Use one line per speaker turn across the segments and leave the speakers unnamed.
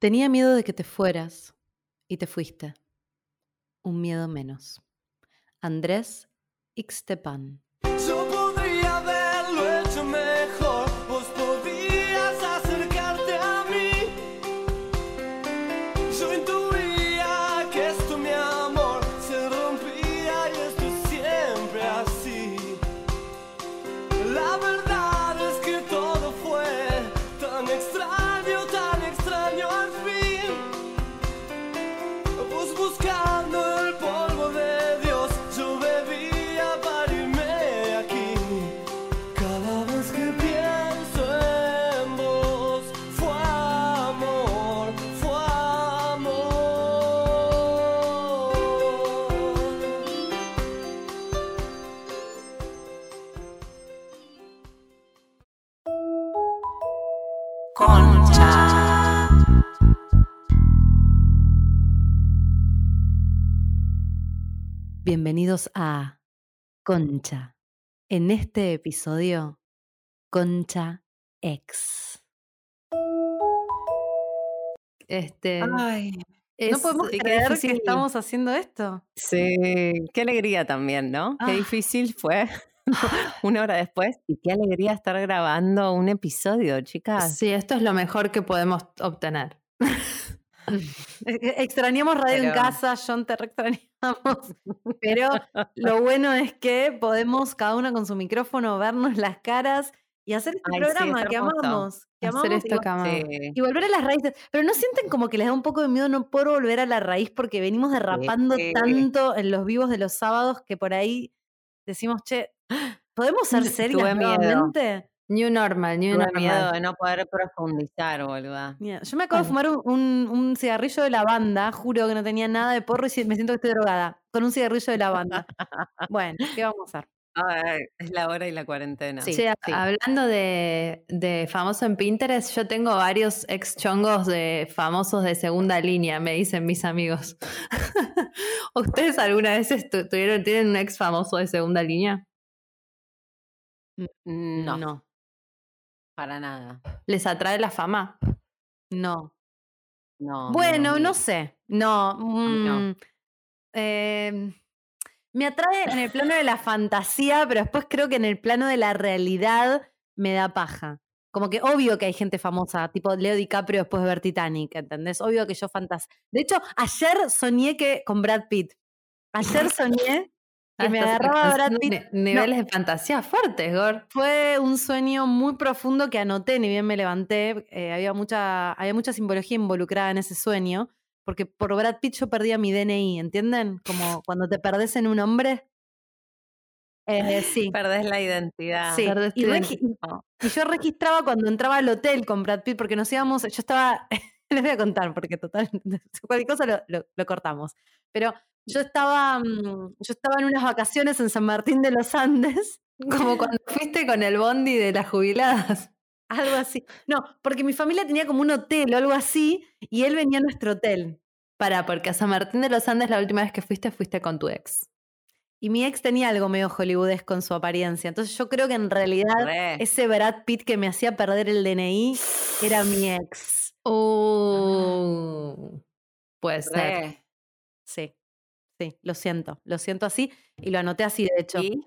Tenía miedo de que te fueras y te fuiste. Un miedo menos. Andrés Ixtepan. Bienvenidos a Concha. En este episodio, Concha X. Este,
Ay,
no
es-
podemos
sí, qué
creer que estamos haciendo esto.
sí, qué alegría también, ¿no? Qué
Ah.
difícil fue una hora después y qué alegría estar grabando un episodio, chicas.
Sí, esto es lo mejor que podemos obtener.
Extrañamos radio en casa, John, te re extrañamos. Pero lo bueno es que podemos, cada una con su micrófono, vernos las caras y hacer este
Ay, sí,
programa que amamos. Que
Hacer
amamos y
esto
vol-
que amamos.
Sí.
Y volver a las raíces. Pero no sienten como que les da un poco de miedo no poder volver a la raíz porque venimos derrapando
Sí.
tanto en los vivos de los sábados que por ahí decimos, che, ¿podemos ser
miedo.
nuevamente?
New normal, new normal.
miedo de no poder profundizar, boluda.
Mira, yo me acabo de fumar un, un- un cigarrillo de lavanda, juro que no tenía nada de porro y me siento que estoy drogada, con un cigarrillo de lavanda. Bueno, ¿qué vamos a hacer?
Ay, es la hora y la cuarentena.
Sí, sí.
hablando de, de famoso en Pinterest, yo tengo varios ex chongos de famosos de segunda línea, me dicen mis amigos. ¿Ustedes alguna vez tuvieron, tienen un ex famoso de segunda línea?
No,
No,
para nada.
¿Les atrae la fama?
no.
No,
Bueno, no sé. No. mm, em, me atrae en el plano de la fantasía, pero después creo que en el plano de la realidad me da paja. Como que obvio que hay gente famosa, tipo Leo DiCaprio después de ver Titanic, ¿entendés? Obvio que yo fantasía. De hecho, ayer soñé que con Brad Pitt. Ayer soñé que me agarraba Brad Pitt.
ni- Niveles de fantasía fuertes, Gor.
Fue un sueño muy profundo que anoté, ni bien me levanté. eh, había, mucha, había mucha simbología involucrada en ese sueño, porque por Brad Pitt yo perdía mi DNI, ¿entienden? Como cuando te perdés en un hombre. Eh, sí,
Perdés la identidad.
sí.
perdés
Y,
identidad.
y yo registraba cuando entraba al hotel con Brad Pitt, porque nos íbamos, yo estaba, les voy a contar, porque total, cualquier cosa lo, lo- lo cortamos. Pero yo estaba, mm, yo estaba en unas vacaciones en San Martín de los Andes.
Como cuando fuiste con el bondi de las jubiladas.
Algo así. No, porque mi familia tenía como un hotel o algo así y él venía a nuestro hotel.
Para, porque a San Martín de los Andes la última vez que fuiste, fuiste con tu ex.
Y mi ex tenía algo medio hollywoodesco con su apariencia. Entonces yo creo que en realidad
Re.
ese Brad Pitt que me hacía perder el DNI era mi ex.
Uh, puede ser.
Sí, sí, lo siento. Lo siento así y lo anoté así, de hecho.
¿Y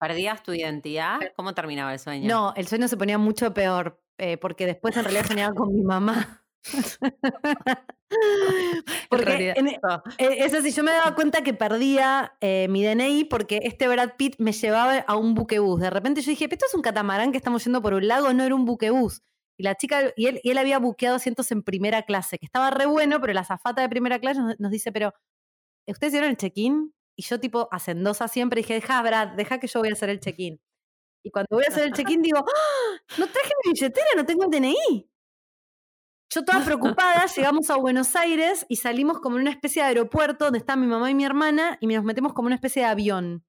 perdías tu identidad? ¿Cómo terminaba el sueño?
No, el sueño se ponía mucho peor, eh, porque después en realidad soñaba con mi mamá. porque en- eh, es así, yo me daba cuenta que perdía eh, mi DNI porque este Brad Pitt me llevaba a un buquebús. De repente yo dije, "Pero esto es un catamarán que estamos yendo por un lago, no era un buquebús. Y la chica, y él, y él había buqueado asientos en primera clase, que estaba re bueno, pero la zafata de primera clase nos, nos dice, pero, ¿ustedes hicieron el check-in? Y yo tipo hacendosa siempre dije, deja, Brad, deja que yo voy a hacer el check-in. Y cuando voy a hacer el check-in digo, ¡Ah! no traje mi billetera, no tengo el DNI. Yo toda preocupada, llegamos a Buenos Aires y salimos como en una especie de aeropuerto donde está mi mamá y mi hermana y nos metemos como en una especie de avión.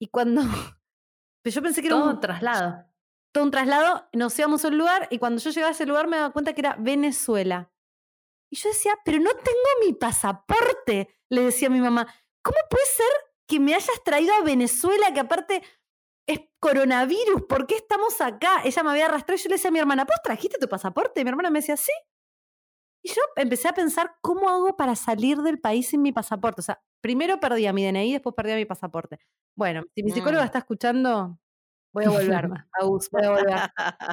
Y cuando... Pero yo pensé que era
Todo
un,
traslado.
todo un traslado, nos íbamos a un lugar y cuando yo llegaba a ese lugar me daba cuenta que era Venezuela. Y yo decía, pero no tengo mi pasaporte, le decía a mi mamá. ¿Cómo puede ser que me hayas traído a Venezuela, que aparte es coronavirus? ¿Por qué estamos acá? Ella me había arrastrado y yo le decía a mi hermana, ¿vos trajiste tu pasaporte? Y mi hermana me decía, sí. Y yo empecé a pensar cómo hago para salir del país sin mi pasaporte. O sea, primero perdí a mi DNI, después perdí a mi pasaporte. Bueno, si mi psicóloga
Mm.
está escuchando, voy a volver. Agus, voy a volver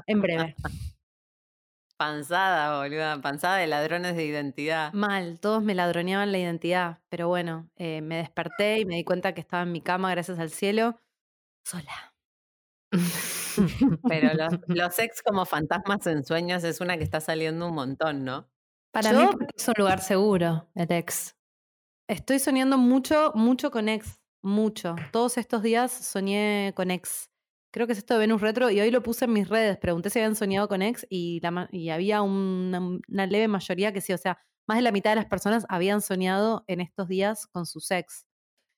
en breve.
Panzada, boluda. Panzada de ladrones de identidad.
Mal, todos me ladroneaban la identidad, pero bueno, eh, me desperté y me di cuenta que estaba en mi cama, gracias al cielo, sola.
Pero los, los ex como fantasmas en sueños es una que está saliendo un montón, ¿no?
Para
Yo-
mí porque es un lugar seguro, el ex.
Estoy soñando mucho, mucho con ex, mucho. Todos estos días soñé con ex. Creo que es esto de Venus Retro y hoy lo puse en mis redes. Pregunté si habían soñado con ex y, la había una, leve mayoría que sí, o sea, más de la mitad de las personas habían soñado en estos días con sus ex.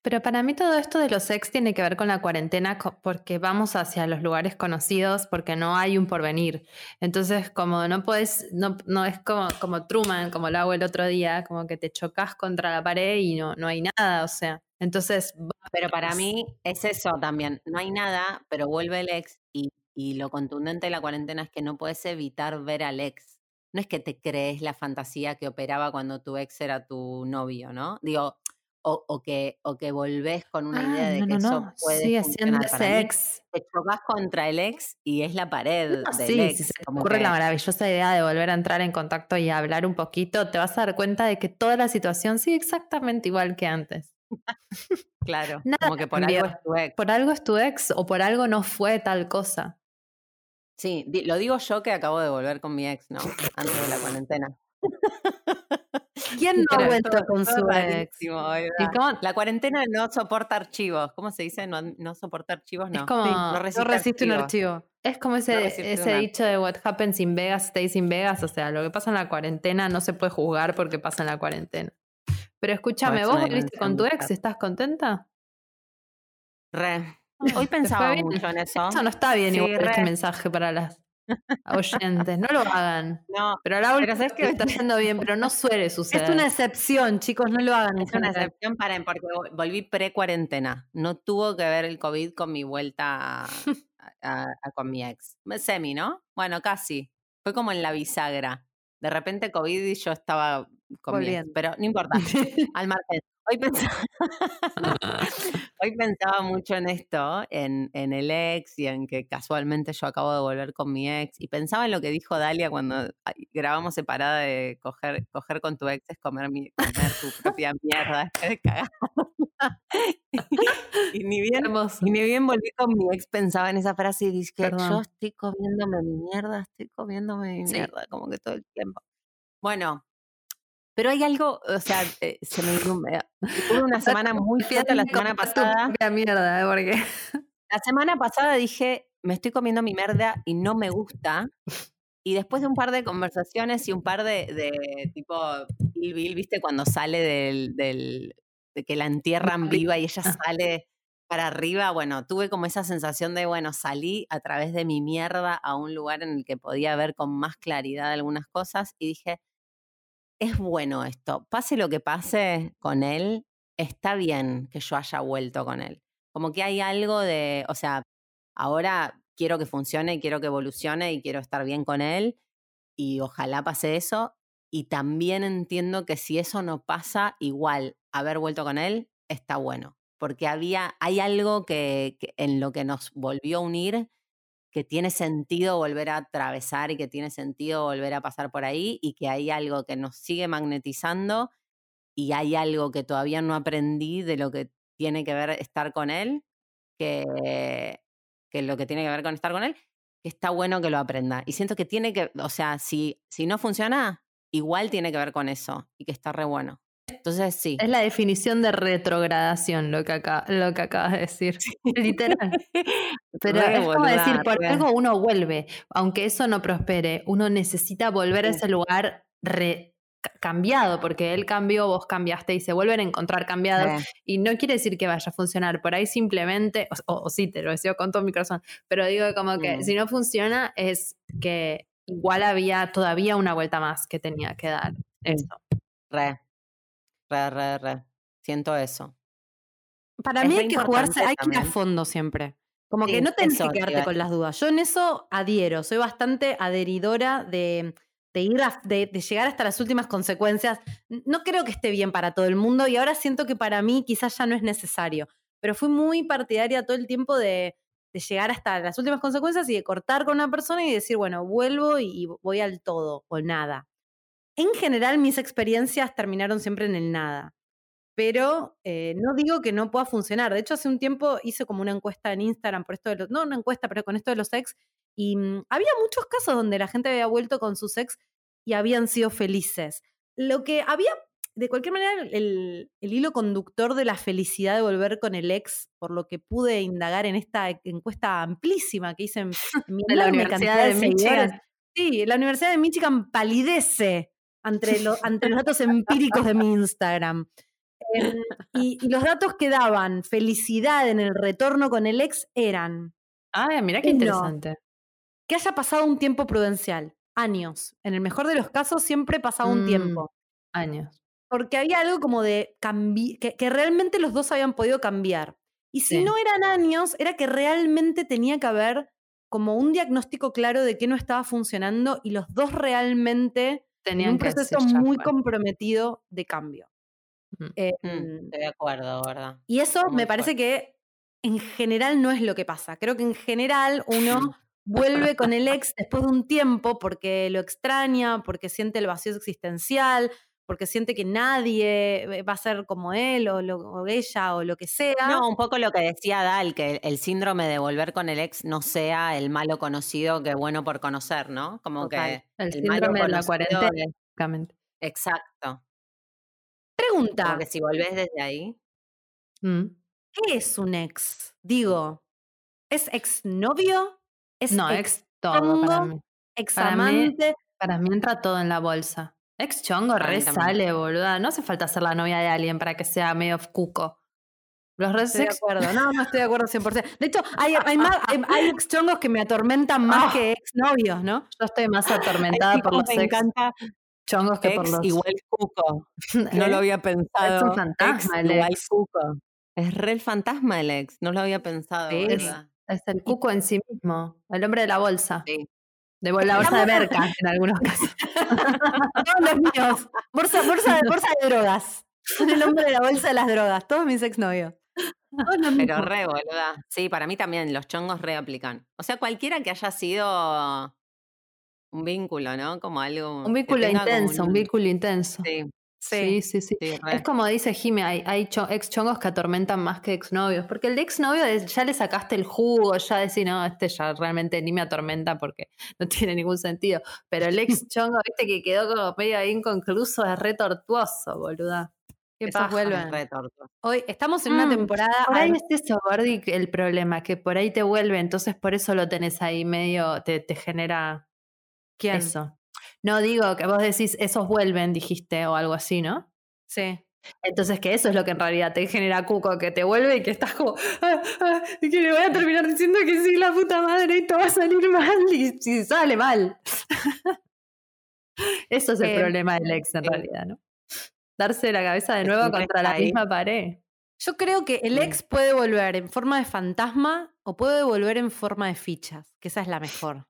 Pero para mí todo esto de los ex tiene que ver con la cuarentena porque vamos hacia los lugares conocidos porque no hay un porvenir. Entonces, como no puedes, no, no es como, como Truman, como lo hago el otro día, como que te chocas contra la pared y no, no hay nada, o sea. Entonces,
Pero para mí es eso también. No hay nada, pero vuelve el ex y, y lo contundente de la cuarentena es que no puedes evitar ver al ex. No es que te crees la fantasía que operaba cuando tu ex era tu novio, ¿no? Digo, o, o que, o que volvés con una idea
ah,
de
no,
que
no,
eso
no,
puede
sigue siendo ese
mí,
ex.
te chocas contra el ex y es la pared del
sí,
ex.
si se te
como
ocurre
que-
la maravillosa idea de volver a entrar en contacto y hablar un poquito, te vas a dar cuenta de que toda la situación sigue exactamente igual que antes.
Claro,
Nada
como que por
cambió.
algo es tu ex.
Por algo es tu ex o por algo no fue tal cosa.
Sí, lo digo yo que acabo de volver con mi ex, ¿no? Antes de la cuarentena.
¿Quién no ha vuelto
Todo-
con
todo
su ex?
rarísimo, ¿verdad?
¿Y cómo-
La cuarentena no soporta archivos. ¿Cómo se dice? No, no soporta archivos, no.
Es como,
Sí,
no
no
resiste
un archivo.
es como ese, ese dicho de what happens in Vegas stays in Vegas. O sea, lo que pasa en la cuarentena no se puede juzgar porque pasa en la cuarentena. Pero escúchame,
es
¿vos volviste con tu ex? ¿Estás contenta?
Re. Hoy
¿Te
pensaba mucho en eso.
Eso no está bien
Sí,
igual este mensaje para las oyentes. No lo hagan.
No,
Pero la última
¿sabes qué?
está yendo bien, pero no suele suceder.
Es una excepción, chicos, no lo hagan
es una excepción para porque vol- volví pre-cuarentena. No tuvo que ver el COVID con mi vuelta a- a- a- con mi ex. Semi, ¿no? Bueno, casi. Fue como en la bisagra. De repente COVID y yo estaba pero no importa. Al margen. Hoy pensaba, hoy pensaba mucho en esto, en, en el ex y en que casualmente yo acabo de volver con mi ex. Y pensaba en lo que dijo Dalia cuando grabamos separada de coger, coger con tu ex es comer, mi, comer tu propia mierda. y, ni bien, y ni bien volví con mi ex, pensaba en esa frase y dije,
Perdón.
yo estoy comiéndome mi mierda, estoy comiéndome mi
Sí.
mierda, como que todo el tiempo. Bueno, pero hay algo, o sea, eh, se me ilumina. Tuve una semana muy fiesta la semana pasada.
La mierda, ¿eh? porque
La semana pasada dije, me estoy comiendo mi mierda y no me gusta. Y después de un par de conversaciones y un par de, de tipo, Bill, ¿viste? Cuando sale del, del- de que la entierran viva y ella sale para arriba, bueno, tuve como esa sensación de, bueno, salí a través de mi mierda a un lugar en el que podía ver con más claridad algunas cosas y dije, es bueno esto, pase lo que pase con él, está bien que yo haya vuelto con él. Como que hay algo de, o sea, ahora quiero que funcione, quiero que evolucione y quiero estar bien con él y ojalá pase eso. Y también entiendo que si eso no pasa, igual haber vuelto con él está bueno, porque había, hay algo que en lo que nos volvió a unir que tiene sentido volver a atravesar y que tiene sentido volver a pasar por ahí y que hay algo que nos sigue magnetizando y hay algo que todavía no aprendí de lo que tiene que ver estar con él, que, que lo que tiene que ver con estar con él, que está bueno que lo aprenda. Y siento que tiene que, o sea, si, si no funciona, igual tiene que ver con eso y que está re bueno. Entonces, sí.
es la definición de retrogradación lo que, acá, lo que acabas de decir. Literal. Pero
Re
es como decir, por algo uno vuelve, aunque eso no prospere, uno necesita volver a
Sí.
ese lugar re- cambiado, porque él cambió, vos cambiaste y se vuelven a encontrar cambiados. Y no quiere decir que vaya a funcionar, por ahí simplemente, o, o- o sí, te lo deseo con todo mi corazón, pero digo como que
Mm.
si no funciona es que igual había todavía una vuelta más que tenía que dar. Eso.
Re, re, re, re. Siento eso.
Para
Es
mí hay que jugarse, hay que ir a fondo siempre. Como
Sí,
que no tenés
eso
que quedarte con las dudas. Yo en eso adhiero, soy bastante adheridora de, de ir a- de, de llegar hasta las últimas consecuencias, no creo que esté bien para todo el mundo y ahora siento que para mí quizás ya no es necesario. Pero fui muy partidaria todo el tiempo de, de llegar hasta las últimas consecuencias y de cortar con una persona y decir, bueno, vuelvo y voy al todo o nada. En general, mis experiencias terminaron siempre en el nada. Pero eh, no digo que no pueda funcionar. De hecho, hace un tiempo hice como una encuesta en Instagram por esto de los. No una encuesta, pero con esto de los ex. Y mm, había muchos casos donde la gente había vuelto con sus ex y habían sido felices. Lo que había, de cualquier manera, el, el hilo conductor de la felicidad de volver con el ex, por lo que pude indagar en esta encuesta amplísima que hice en, mi
De la Universidad de
seguidores.
Michigan.
Sí, la Universidad de Michigan palidece ante, lo- ante los datos empíricos de mi Instagram. Em, y, y los datos que daban felicidad en el retorno con el ex eran
Ay, mira qué
Uno.
interesante.
que haya pasado un tiempo prudencial, años. En el mejor de los casos siempre pasaba un
Mm.
tiempo.
Años.
Porque había algo como de cambi- que, que realmente los dos habían podido cambiar. Y si
Sí.
no eran años, era que realmente tenía que haber como un diagnóstico claro de qué no estaba funcionando y los dos realmente en
Tenían
un
que
proceso muy comprometido de cambio.
Mm.
Eh,
Mm, estoy de acuerdo, ¿verdad?
y eso
muy
me parece que en general no es lo que pasa. Creo que en general uno vuelve con el ex después de un tiempo porque lo extraña, porque siente el vacío existencial, porque siente que nadie eh, va a ser como él o, lo- o ella o lo que sea.
No, un poco lo que decía Dal, que el, el síndrome de volver con el ex no sea el malo conocido que bueno por conocer, ¿no? Como
Total.
que
El
el malo
síndrome de la cuarentena, básicamente.
exacto.
Pregunta,
Como que si volvés desde ahí.
Mm.
¿qué es un ex? Digo, ¿es exnovio? ¿Es
No, ex todo para
chongo,
mí.
examante?
Para mí entra todo en la bolsa. Ex chongo re sale, boluda. No hace falta ser la novia de alguien para que sea medio cuco. Los re
Estoy de acuerdo, no, no estoy de acuerdo 100%. De hecho, hay, hay, más- hay, hay ex chongos que me atormentan más
Ah.
que ex novios, ¿no?
Yo estoy más atormentada por los
me
ex
encanta
chongos que por los.
igual cuco. No
¿Eh?
lo había pensado.
fantasma
Ex
el
igual
ex.
cuco. Es re el fantasma el ex. No lo había pensado.
Sí.
¿verdad?
Es el cuco en sí mismo. El hombre de la bolsa.
Sí.
De la bolsa de merca, en algunos casos.
Todos los míos. Bolsa, bolsa, de, bolsa de drogas. Son el hombre de la bolsa de las drogas. Todos mis exnovios. Todos
Pero re, boluda. Sí, para mí también los chongos re aplican. O sea, cualquiera que haya sido un vínculo, ¿no? Como algo.
Un vínculo intenso, un
un-
vínculo intenso.
Sí,
Sí, sí, sí. Es como dice Jime, hay, hay cho- ex chongos que atormentan más que exnovios. Porque el de exnovio es- ya le sacaste el jugo, ya decís, no, este ya realmente ni me atormenta porque no tiene ningún sentido. Pero el ex chongo, viste, que quedó como medio ahí inconcluso, es re tortuoso, boluda. Qué
vuelven.
Es.
Hoy estamos en una
Mm,
temporada.
Por ahí
adem-
es eso, Gordi, el problema, que por ahí te vuelve, entonces por eso lo tenés ahí medio, te, te genera
¿Quién?
eso. No digo que vos decís, esos vuelven, dijiste, o algo así, ¿no?
Sí.
Entonces, que eso es lo que en realidad te genera cuco, que te vuelve y que estás como, "Ah, ah", y que le voy a terminar diciendo que sí, la puta madre, y todo va a salir mal, y si sale mal. eso es el
Eh,
problema del ex en
sí.
realidad, ¿no? Darse la cabeza de nuevo contra la
ahí.
misma pared.
Yo creo que el ex puede volver en forma de fantasma o puede volver en forma de fichas, que esa es la mejor.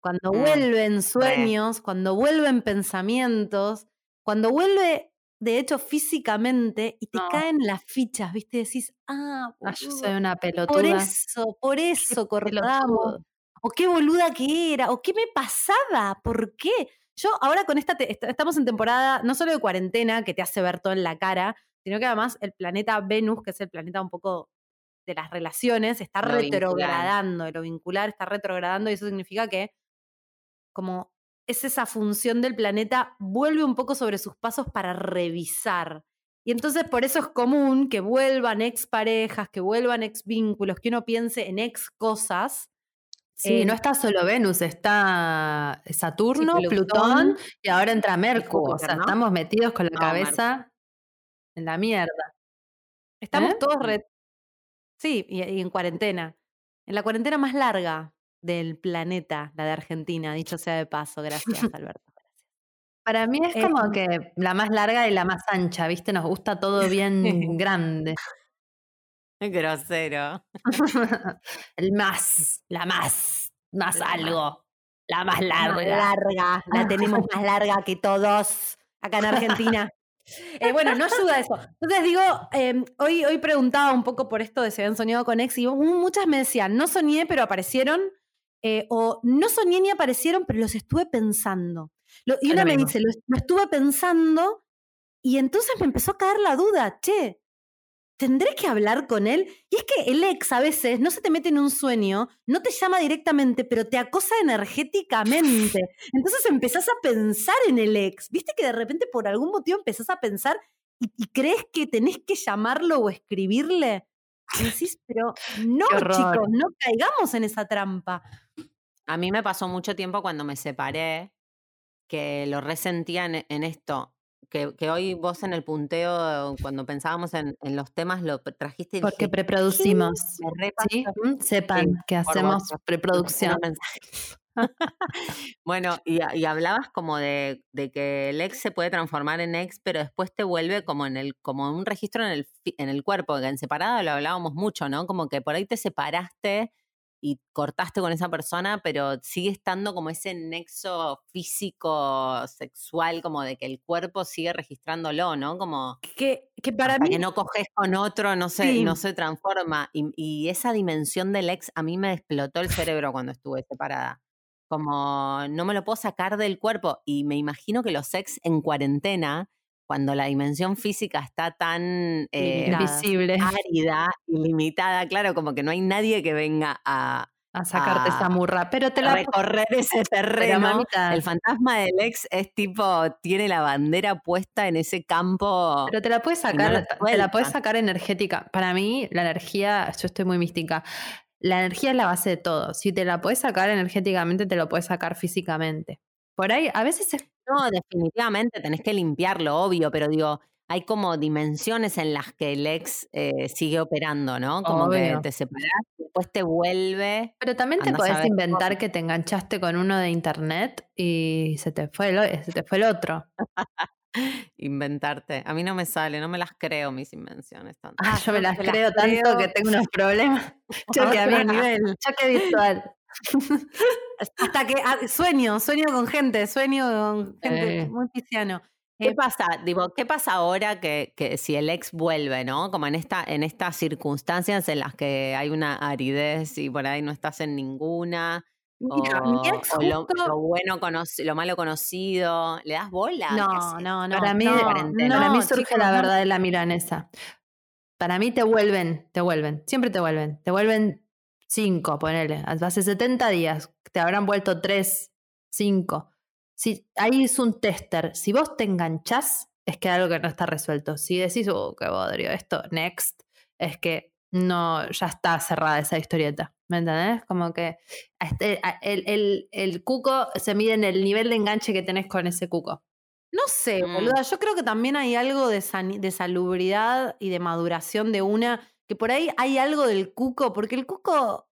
Cuando
Mm,
vuelven sueños, cuando vuelven pensamientos, cuando vuelve, de hecho, físicamente y te
No.
caen las fichas, ¿viste? Decís, ah,
Ah, yo soy una
por
pelotuda.
eso, por eso cortamos. O qué boluda que era, o qué me pasaba, ¿por qué? Yo ahora con esta, te- estamos en temporada no solo de cuarentena, que te hace ver todo en la cara, sino que además el planeta Venus, que es el planeta un poco de las relaciones, está
Lo vincular.
retrogradando, de lo vincular está retrogradando y eso significa que como es esa función del planeta, vuelve un poco sobre sus pasos para revisar. Y entonces por eso es común que vuelvan ex parejas, que vuelvan ex vínculos, que uno piense en ex cosas.
Sí,
Eh,
no está solo Venus, está Saturno,
Plutón
Plutón, y ahora entra Mercurio. O sea,
¿no?
estamos metidos con la
No,
cabeza en la mierda.
Estamos
¿Eh?
todos re- Sí, y, y en cuarentena. En la cuarentena más larga del planeta, la de Argentina, dicho sea de paso. Gracias, Alberto.
Para mí es como que la más larga y la más ancha, ¿viste? Nos gusta todo bien grande.
Grosero.
El más, la más, más
La más.
algo. La más larga.
larga, la tenemos más larga que todos acá en Argentina. Eh, bueno, no ayuda eso. Entonces digo, eh, hoy, hoy preguntaba un poco por esto de si habían soñado con ex y mu- muchas me decían, no soñé, pero aparecieron, eh, o no soñé ni aparecieron, pero los estuve pensando. Lo- y una me dice, lo, lo estuve pensando y entonces me empezó a caer la duda, che, ¿tendré que hablar con él? Y es que el ex a veces no se te mete en un sueño, no te llama directamente, pero te acosa energéticamente. Entonces empezás a pensar en el ex. ¿Viste que de repente por algún motivo empezás a pensar y, y crees que tenés que llamarlo o escribirle? Y decís, pero no, chicos, no caigamos en esa trampa.
A mí me pasó mucho tiempo cuando me separé que lo resentía en, en esto. Que, que hoy vos en el punteo, cuando pensábamos en, en los temas, lo trajiste y
Porque
dije,
preproducimos. ¿sí? Mm, Sepan
Sí,
que hacemos
WhatsApp.
preproducción.
Bueno, y, y hablabas como de, de que el ex se puede transformar en ex, pero después te vuelve como en el, como un registro en el, en el cuerpo, que en separado lo hablábamos mucho, ¿no? Como que por ahí te separaste y cortaste con esa persona, pero sigue estando como ese nexo físico, sexual, como de que el cuerpo sigue registrándolo, ¿no? Como
Que, que para mí
que no coges con otro, no se,
Sí.
no se transforma. Y, y esa dimensión del ex a mí me explotó el cerebro cuando estuve separada. Como no me lo puedo sacar del cuerpo. Y me imagino que los ex en cuarentena, cuando la dimensión física está tan eh.
Invisible.
árida y limitada, claro, como que no hay nadie que venga a,
A sacarte esa murra. Pero te la.
recorrer ese terreno.
mamita,
El fantasma del ex es tipo, tiene la bandera puesta en ese campo.
Pero te la puedes
no
sacar, te la puedes sacar energética. Para mí, la energía, yo estoy muy mística. La energía es la base de todo. Si te la puedes sacar energéticamente, te lo puedes sacar físicamente. Por ahí, a veces es
No, definitivamente tenés que limpiarlo, obvio, pero digo, hay como dimensiones en las que el ex eh, sigue operando, ¿no? Como que te separás, después te vuelve.
Pero también te
a
podés inventar
cómo.
que te enganchaste con uno de internet y se te fue el, o- se te fue el otro.
Inventarte. A mí no me sale, no me las creo mis invenciones tanto.
Ah, yo me las
te las
creo tanto
creo.
que tengo unos problemas.
a
Choque,
otro
amiga.
nivel.
Choque virtual.
Hasta que ah, sueño, sueño con gente, sueño con gente
Eh.
muy pisciano.
¿Qué
Eh,
pasa? Digo, ¿qué pasa ahora que, que si el ex vuelve, ¿no? Como en esta, en estas circunstancias en las que hay una aridez y por ahí no estás en ninguna.
Mira,
o,
mi ex
o lo,
justo-
lo bueno conoci- lo malo conocido. ¿Le das bola? ¿Qué
No, no, no.
para mí,
no,
para mí surge
chicos,
la
no.
verdad de la milanesa. Para mí te vuelven, te vuelven, siempre te vuelven. Te vuelven cinco, ponele. Hace 70 días, te habrán vuelto tres, cinco. Si, ahí es un tester. Si vos te enganchás, es que algo que no está resuelto. Si decís, oh, qué bodrio, esto, next, es que no, ya está cerrada esa historieta. ¿Me entendés? Como que este- el, el- el cuco se mide en el nivel de enganche que tenés con ese cuco.
No sé,
Mm.
boluda. Yo creo que también hay algo de, sani- de salubridad y de maduración de una, que por ahí hay algo del cuco, porque el cuco,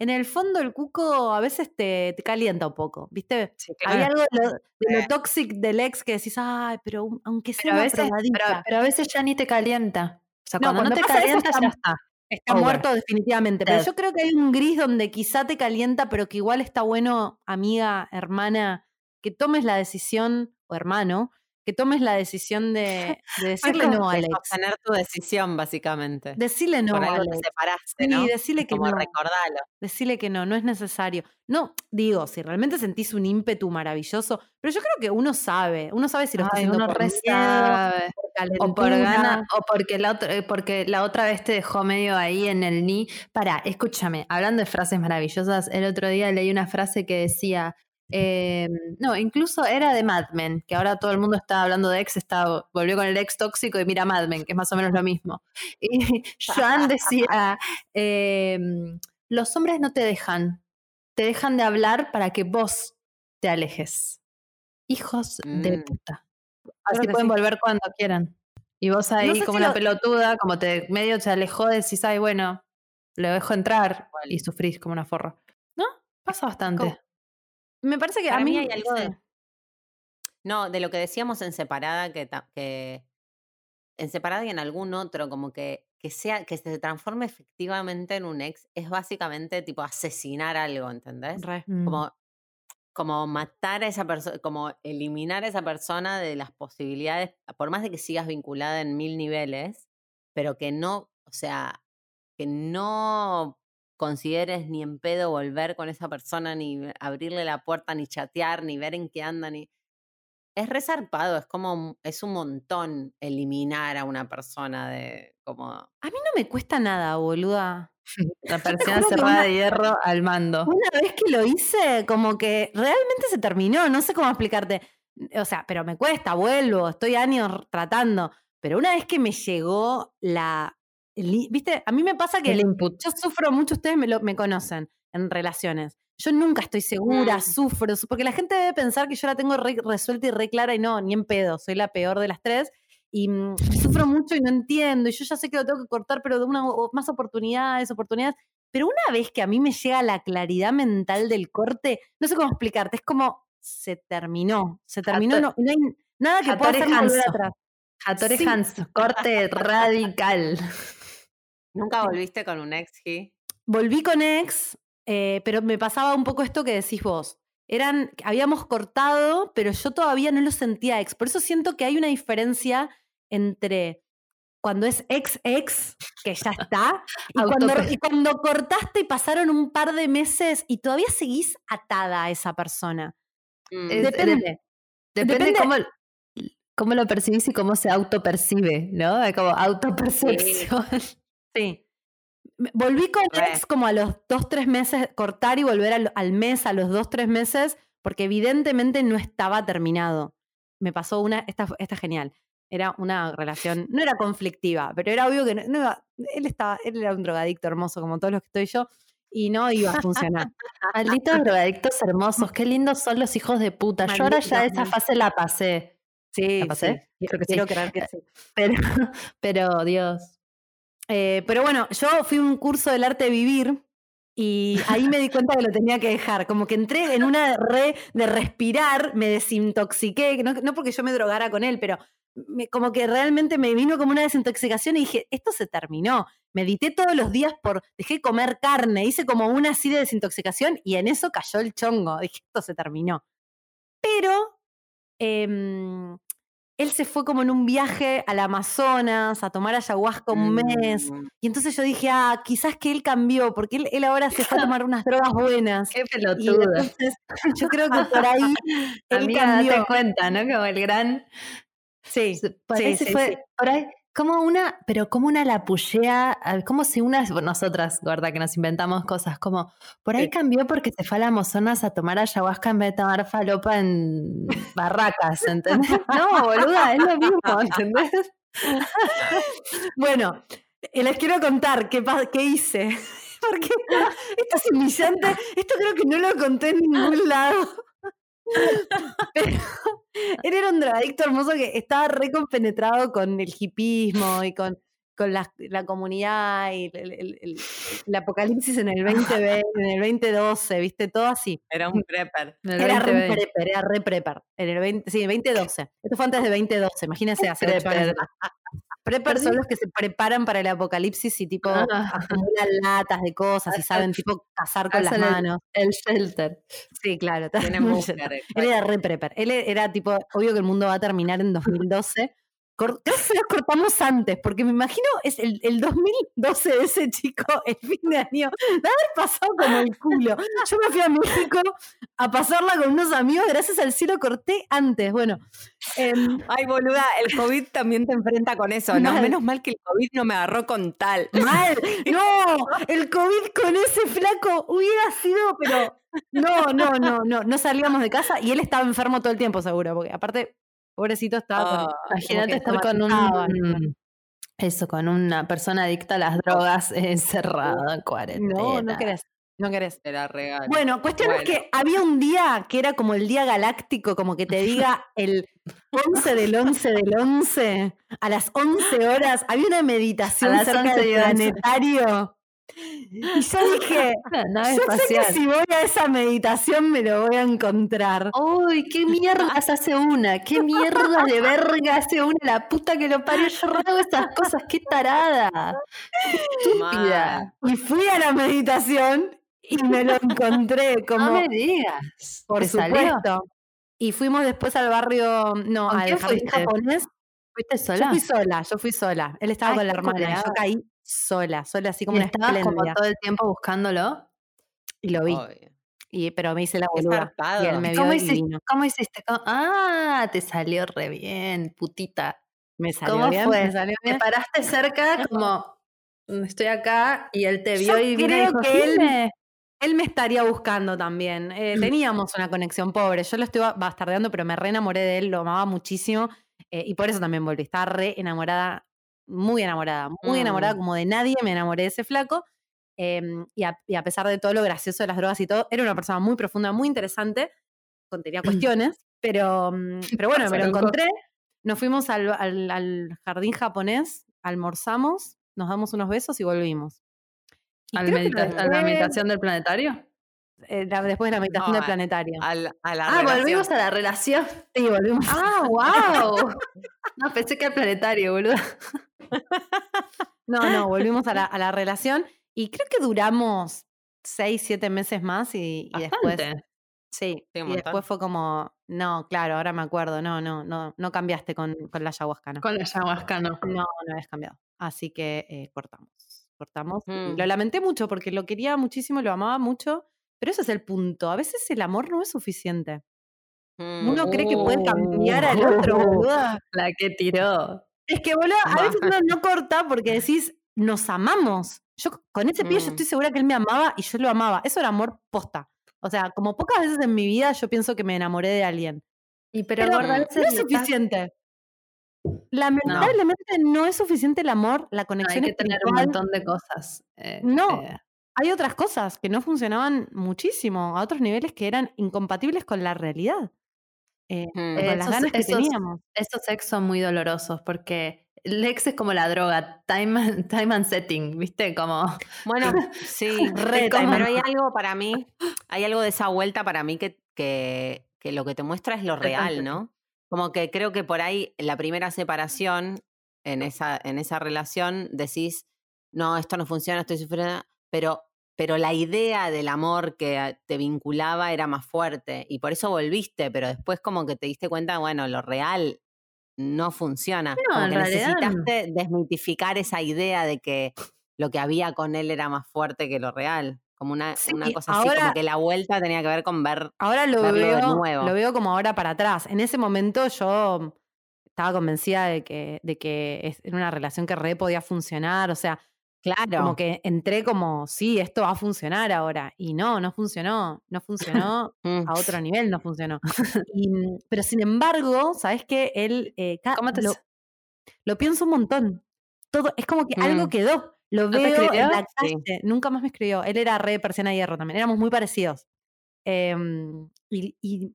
en el fondo el cuco a veces te, te calienta un poco, ¿viste? Hay
claro.
algo de lo, de lo
Sí.
toxic del ex que decís, ay, pero un- aunque sea
Pero a, veces, pero,
probadita".
pero a veces ya ni te calienta. O sea,
No,
cuando no, te
eso
calienta, ya está.
Está
Over.
muerto definitivamente, pero yo creo que hay un gris donde quizá te calienta, pero que igual está bueno, amiga, hermana, que tomes la decisión, o hermano, que tomes la decisión de, de decirle no a Alex.
sostener tu decisión, básicamente.
Decirle no
Por
a Alex.
separaste,
Sí,
¿no?
decirle que
Como
no.
recordalo.
Decirle que no, no es necesario. No, digo, si realmente sentís un ímpetu maravilloso, pero yo creo que uno sabe, uno sabe si lo está
Ay,
haciendo
uno
por miedo, por
O por gana, o porque la, otra, eh, porque la otra vez te dejó medio ahí en el ni. Para, escúchame, hablando de frases maravillosas, el otro día leí una frase que decía, eh, no, incluso era de Mad Men, que ahora todo el mundo está hablando de ex, está, volvió con el ex tóxico y mira Mad Men, que es más o menos lo mismo. Y Joan decía, eh, los hombres no te dejan, te dejan de hablar para que vos te alejes. Hijos de
Mm.
puta. Así
que
pueden
sí.
volver cuando quieran. Y vos ahí
sé
como
si
una
lo-
pelotuda, como te medio te alejó, decís, ay, bueno, lo dejo entrar y sufrís como una forra. ¿No? Pasa bastante.
Me parece que
Para
a mí,
mí hay algo de-. No, de lo que decíamos en separada, que, en separada y en algún otro, como que, que sea, que se transforme efectivamente en un ex, es básicamente tipo asesinar algo, ¿entendés?
Re.
Mm.
Como como matar a esa persona, como eliminar a esa persona de las posibilidades, por más de que sigas vinculada en mil niveles, pero que no, o sea, que no consideres ni en pedo volver con esa persona, ni abrirle la puerta, ni chatear, ni ver en qué anda, ni... Es resarpado, es como, es un montón eliminar a una persona de como...
A mí no me cuesta nada, boluda.
La persiana cerrada
una-
de hierro al mando.
Una vez que lo hice, como que realmente se terminó, no sé cómo explicarte. O sea, pero me cuesta, vuelvo, estoy años tratando. Pero una vez que me llegó la... el- ¿Viste? A mí me pasa que
El input.
yo sufro mucho, ustedes me, lo, me conocen en relaciones. Yo nunca estoy segura,
Mm.
sufro, su- porque la gente debe pensar que yo la tengo re- resuelta y re clara y no, ni en pedo, soy la peor de las tres. Y mm, sufro mucho y no entiendo, y yo ya sé que lo tengo que cortar, pero de una o- más oportunidades, oportunidades. Pero una vez que a mí me llega la claridad mental del corte, no sé cómo explicarte, es como se terminó, se terminó, no, no hay nada que pueda
Hanzo.
atrás.
Hattori
Sí.
Hans, corte radical.
¿Nunca volviste con un ex, Gi?
volví con ex, eh, pero me pasaba un poco esto que decís vos. Eran, habíamos cortado, pero yo todavía no lo sentía ex. Por eso siento que hay una diferencia entre cuando es ex ex, que ya está, y cuando, y cuando cortaste y pasaron un par de meses y todavía seguís atada a esa persona.
Mm.
Depende.
Depende,
Depende-
cómo, cómo lo percibís y cómo se autopercibe, ¿no? Como autopercepción.
Sí. Me- Volví con
Re.
ex como a los dos, tres meses, cortar y volver al, al mes, a los dos, tres meses, porque evidentemente no estaba terminado. Me pasó una, esta, esta es genial. Era una relación, no era conflictiva, pero era obvio que no, no iba- él, estaba, él era un drogadicto hermoso como todos los que estoy yo, y no iba a funcionar.
Malditos drogadictos hermosos, qué lindos son los hijos de puta. Yo ahora ya esa fase la pasé,
Sí,
¿La pasé?
sí.
Creo que sí.
Quiero creer que sí.
pero, pero Dios.
Eh, pero bueno, yo fui a un curso del arte de vivir y ahí me di cuenta que lo tenía que dejar. Como que entré en una re de respirar, me desintoxiqué, no, no porque yo me drogara con él, pero como que realmente me vino como una desintoxicación y dije, esto se terminó. Medité todos los días por, dejé de comer carne, hice como una así de desintoxicación y en eso cayó el chongo. Dije, esto se terminó. Pero em, él se fue como en un viaje al Amazonas a tomar ayahuasca un mes.
Mm.
Y entonces yo dije, ah, quizás que él cambió, porque él, él ahora se fue a tomar unas drogas buenas.
Qué
Y
pelotuda.
entonces yo creo que por ahí él
Amiga,
cambió.
date cuenta, ¿no? Como el gran.
Sí,
Por
sí,
ahí se
sí,
fue.
sí.
Por ahí. Como una, pero como una la pullea, como si una, nosotras, gorda, que nos inventamos cosas, como, por ahí
Sí.
cambió porque se fue a la Amazonas a tomar ayahuasca en vez de tomar falopa en barracas, ¿entendés? No, boluda, es lo mismo, ¿entendés?
Bueno, eh, les quiero contar qué, qué hice. Porque esto es humillante. Esto creo que no lo conté en ningún lado. Pero él era un drogadicto hermoso que estaba re compenetrado con el hipismo y con, con la, la comunidad y el, el- el- el apocalipsis en el 2020, en el 2012, ¿viste? Todo así.
Era un prepper.
Era re
2020.
prepper, era re prepper. En el 20, sí, 2012. Esto fue antes de 2012, imagínense hace ocho años
Prepper.
atrás. Prepper son los que se preparan para el apocalipsis y tipo
Ah.
acumulan latas de cosas y saben tipo cazar con las
el-
manos.
El shelter.
Sí, claro.
El
Él era re prepper. Él era tipo, obvio que el mundo va a terminar en 2012. Creo que los cortamos antes, porque me imagino es el, el 2012 de ese chico, el fin de año, de haber pasado como el culo. Yo me fui a México a pasarla con unos amigos, gracias al cielo corté antes. Bueno, em,
Ay, boluda, el COVID también te enfrenta con eso, ¿no?
Mal.
Menos mal que el COVID no me agarró con tal.
mal, no, el COVID con ese flaco hubiera sido, pero no, no, no, no, no salíamos de casa y él estaba enfermo todo el tiempo, seguro, porque aparte, pobrecito estaba con- como
Imagínate estar con un. Eso, con una persona adicta a las drogas encerrada en cuarentena.
No, no querés, no querés.
Era regalo.
Bueno, cuestión es que había un día que era como el día galáctico, como que te diga el 11 del 11 del 11, a las 11 horas, había una meditación
A las
cerca
11
del
y 11.
planetario. Y yo dije, yo sé que si voy a esa meditación me lo voy a encontrar.
¡Uy, qué mierdas hace una! ¡Qué mierda de verga hace una! La puta que lo parió. Yo hago esas cosas. ¡Qué tarada! ¡Qué estúpida!
Y fui a la meditación y me lo encontré como,
No me digas.
por supuesto. Y fuimos después al barrio, no,
¿Con
al jardín
fuiste?
japonés.
¿Fuiste
Yo
sola?
fui sola, yo fui sola. Él estaba
Ay,
con la hermana, yo caí sola, sola, así como
¿Y
una
estabas como todo el tiempo buscándolo?
Y lo vi,
Obvio.
y, pero me hice la boluda. Y él me vio
¿Cómo
y
hiciste?
vino.
¿Cómo hiciste? ¿Cómo- Ah, te salió re bien, putita.
Me salió
¿Cómo
bien,
fue?
me salió
Te
bien.
paraste cerca como "Mm, estoy acá y él te vio
Yo
y
creo
dijo,
que él-
"Jime".
Él me estaría buscando también. Eh, teníamos una conexión pobre. Yo lo estoy ba- bastardeando, pero me re enamoré de él, lo amaba muchísimo. eh, y por eso también volví. Estaba re enamorada, muy enamorada, muy enamorada,
Mm.
como de nadie me enamoré de ese flaco. em, y, a, y a pesar de todo lo gracioso de las drogas y todo, era una persona muy profunda, muy interesante, con- tenía cuestiones, pero, mm, pero bueno, me lo encontré. Nos fuimos al, al- al jardín japonés, almorzamos, nos damos unos besos y volvimos. Y
¿Al
creo que lo
medita- ¿A la meditación del planetario?
Eh, la- después de la meditación
No,
del
a-
planetario.
Al- a la
Ah,
relación.
volvimos a la relación.
Sí, volvimos.
Ah, wow. No, pensé que al planetario, boludo.
No, no, volvimos a la, a la relación y creo que duramos seis, siete meses más y, y después. Sí,
Sí,
y después fue como, no, claro, ahora me acuerdo, no, no, no, no cambiaste con, con la ayahuasca, no.
Con la ayahuasca no.
No, no habías cambiado. Así que eh, cortamos. Cortamos.
Mm.
lo lamenté mucho porque lo quería muchísimo, lo amaba mucho, pero ese es el punto. A veces el amor no es suficiente.
Mm.
Uno cree que puede cambiar al otro, boluda.
La que tiró.
Es que, boludo, a veces uno no corta porque decís, nos amamos. Yo con ese pibe yo
Mm.
estoy segura que él me amaba y yo lo amaba. Eso era amor posta. O sea, como pocas veces en mi vida yo pienso que me enamoré de alguien.
Y pero,
no es suficiente. Lamentablemente no. es suficiente el amor, la
no, hay
conexión
que tener un montón de cosas. eh,
No.
eh,
Hay otras cosas que no funcionaban muchísimo, a otros niveles que eran incompatibles con la realidad. eh,
Mm.
con las
Esos-
ganas que
esos-
teníamos.
Esos ex son muy dolorosos porque el ex es como la droga, time and, time and setting, ¿viste? Como
Bueno, sí,
Re
pero hay algo para mí, hay algo de esa vuelta para mí que, que, que lo que te muestra es lo real. ¿no? Como que creo que por ahí la primera separación en esa, en esa relación decís, no, esto no funciona, estoy sufriendo, pero, pero la idea del amor que a- te vinculaba era más fuerte y por eso volviste, pero después como que te diste cuenta, bueno, lo real no funciona.
No,
como que
realidad-
necesitaste desmitificar esa idea de que lo que había con él era más fuerte que lo real. Como una,
Sí,
una cosa así,
ahora-
como que la vuelta tenía que ver con ver.
Ahora lo
verlo de
veo,
nuevo.
lo veo como ahora para atrás. En ese momento yo estaba convencida de que, de que era una relación que re podía funcionar. O sea,
Claro.
como que entré como, sí, esto va a funcionar ahora. Y no, no funcionó. No funcionó
Mm.
a otro nivel, no funcionó. Y, mm, pero sin embargo, ¿sabes qué? Él eh,
¿Cómo te
lo, lo pienso un montón. Todo, es como que algo
Mm.
quedó. Lo veo en la
Sí.
calle. Nunca más me escribió. Él era re persiana de hierro también. Éramos muy parecidos. Em, y, y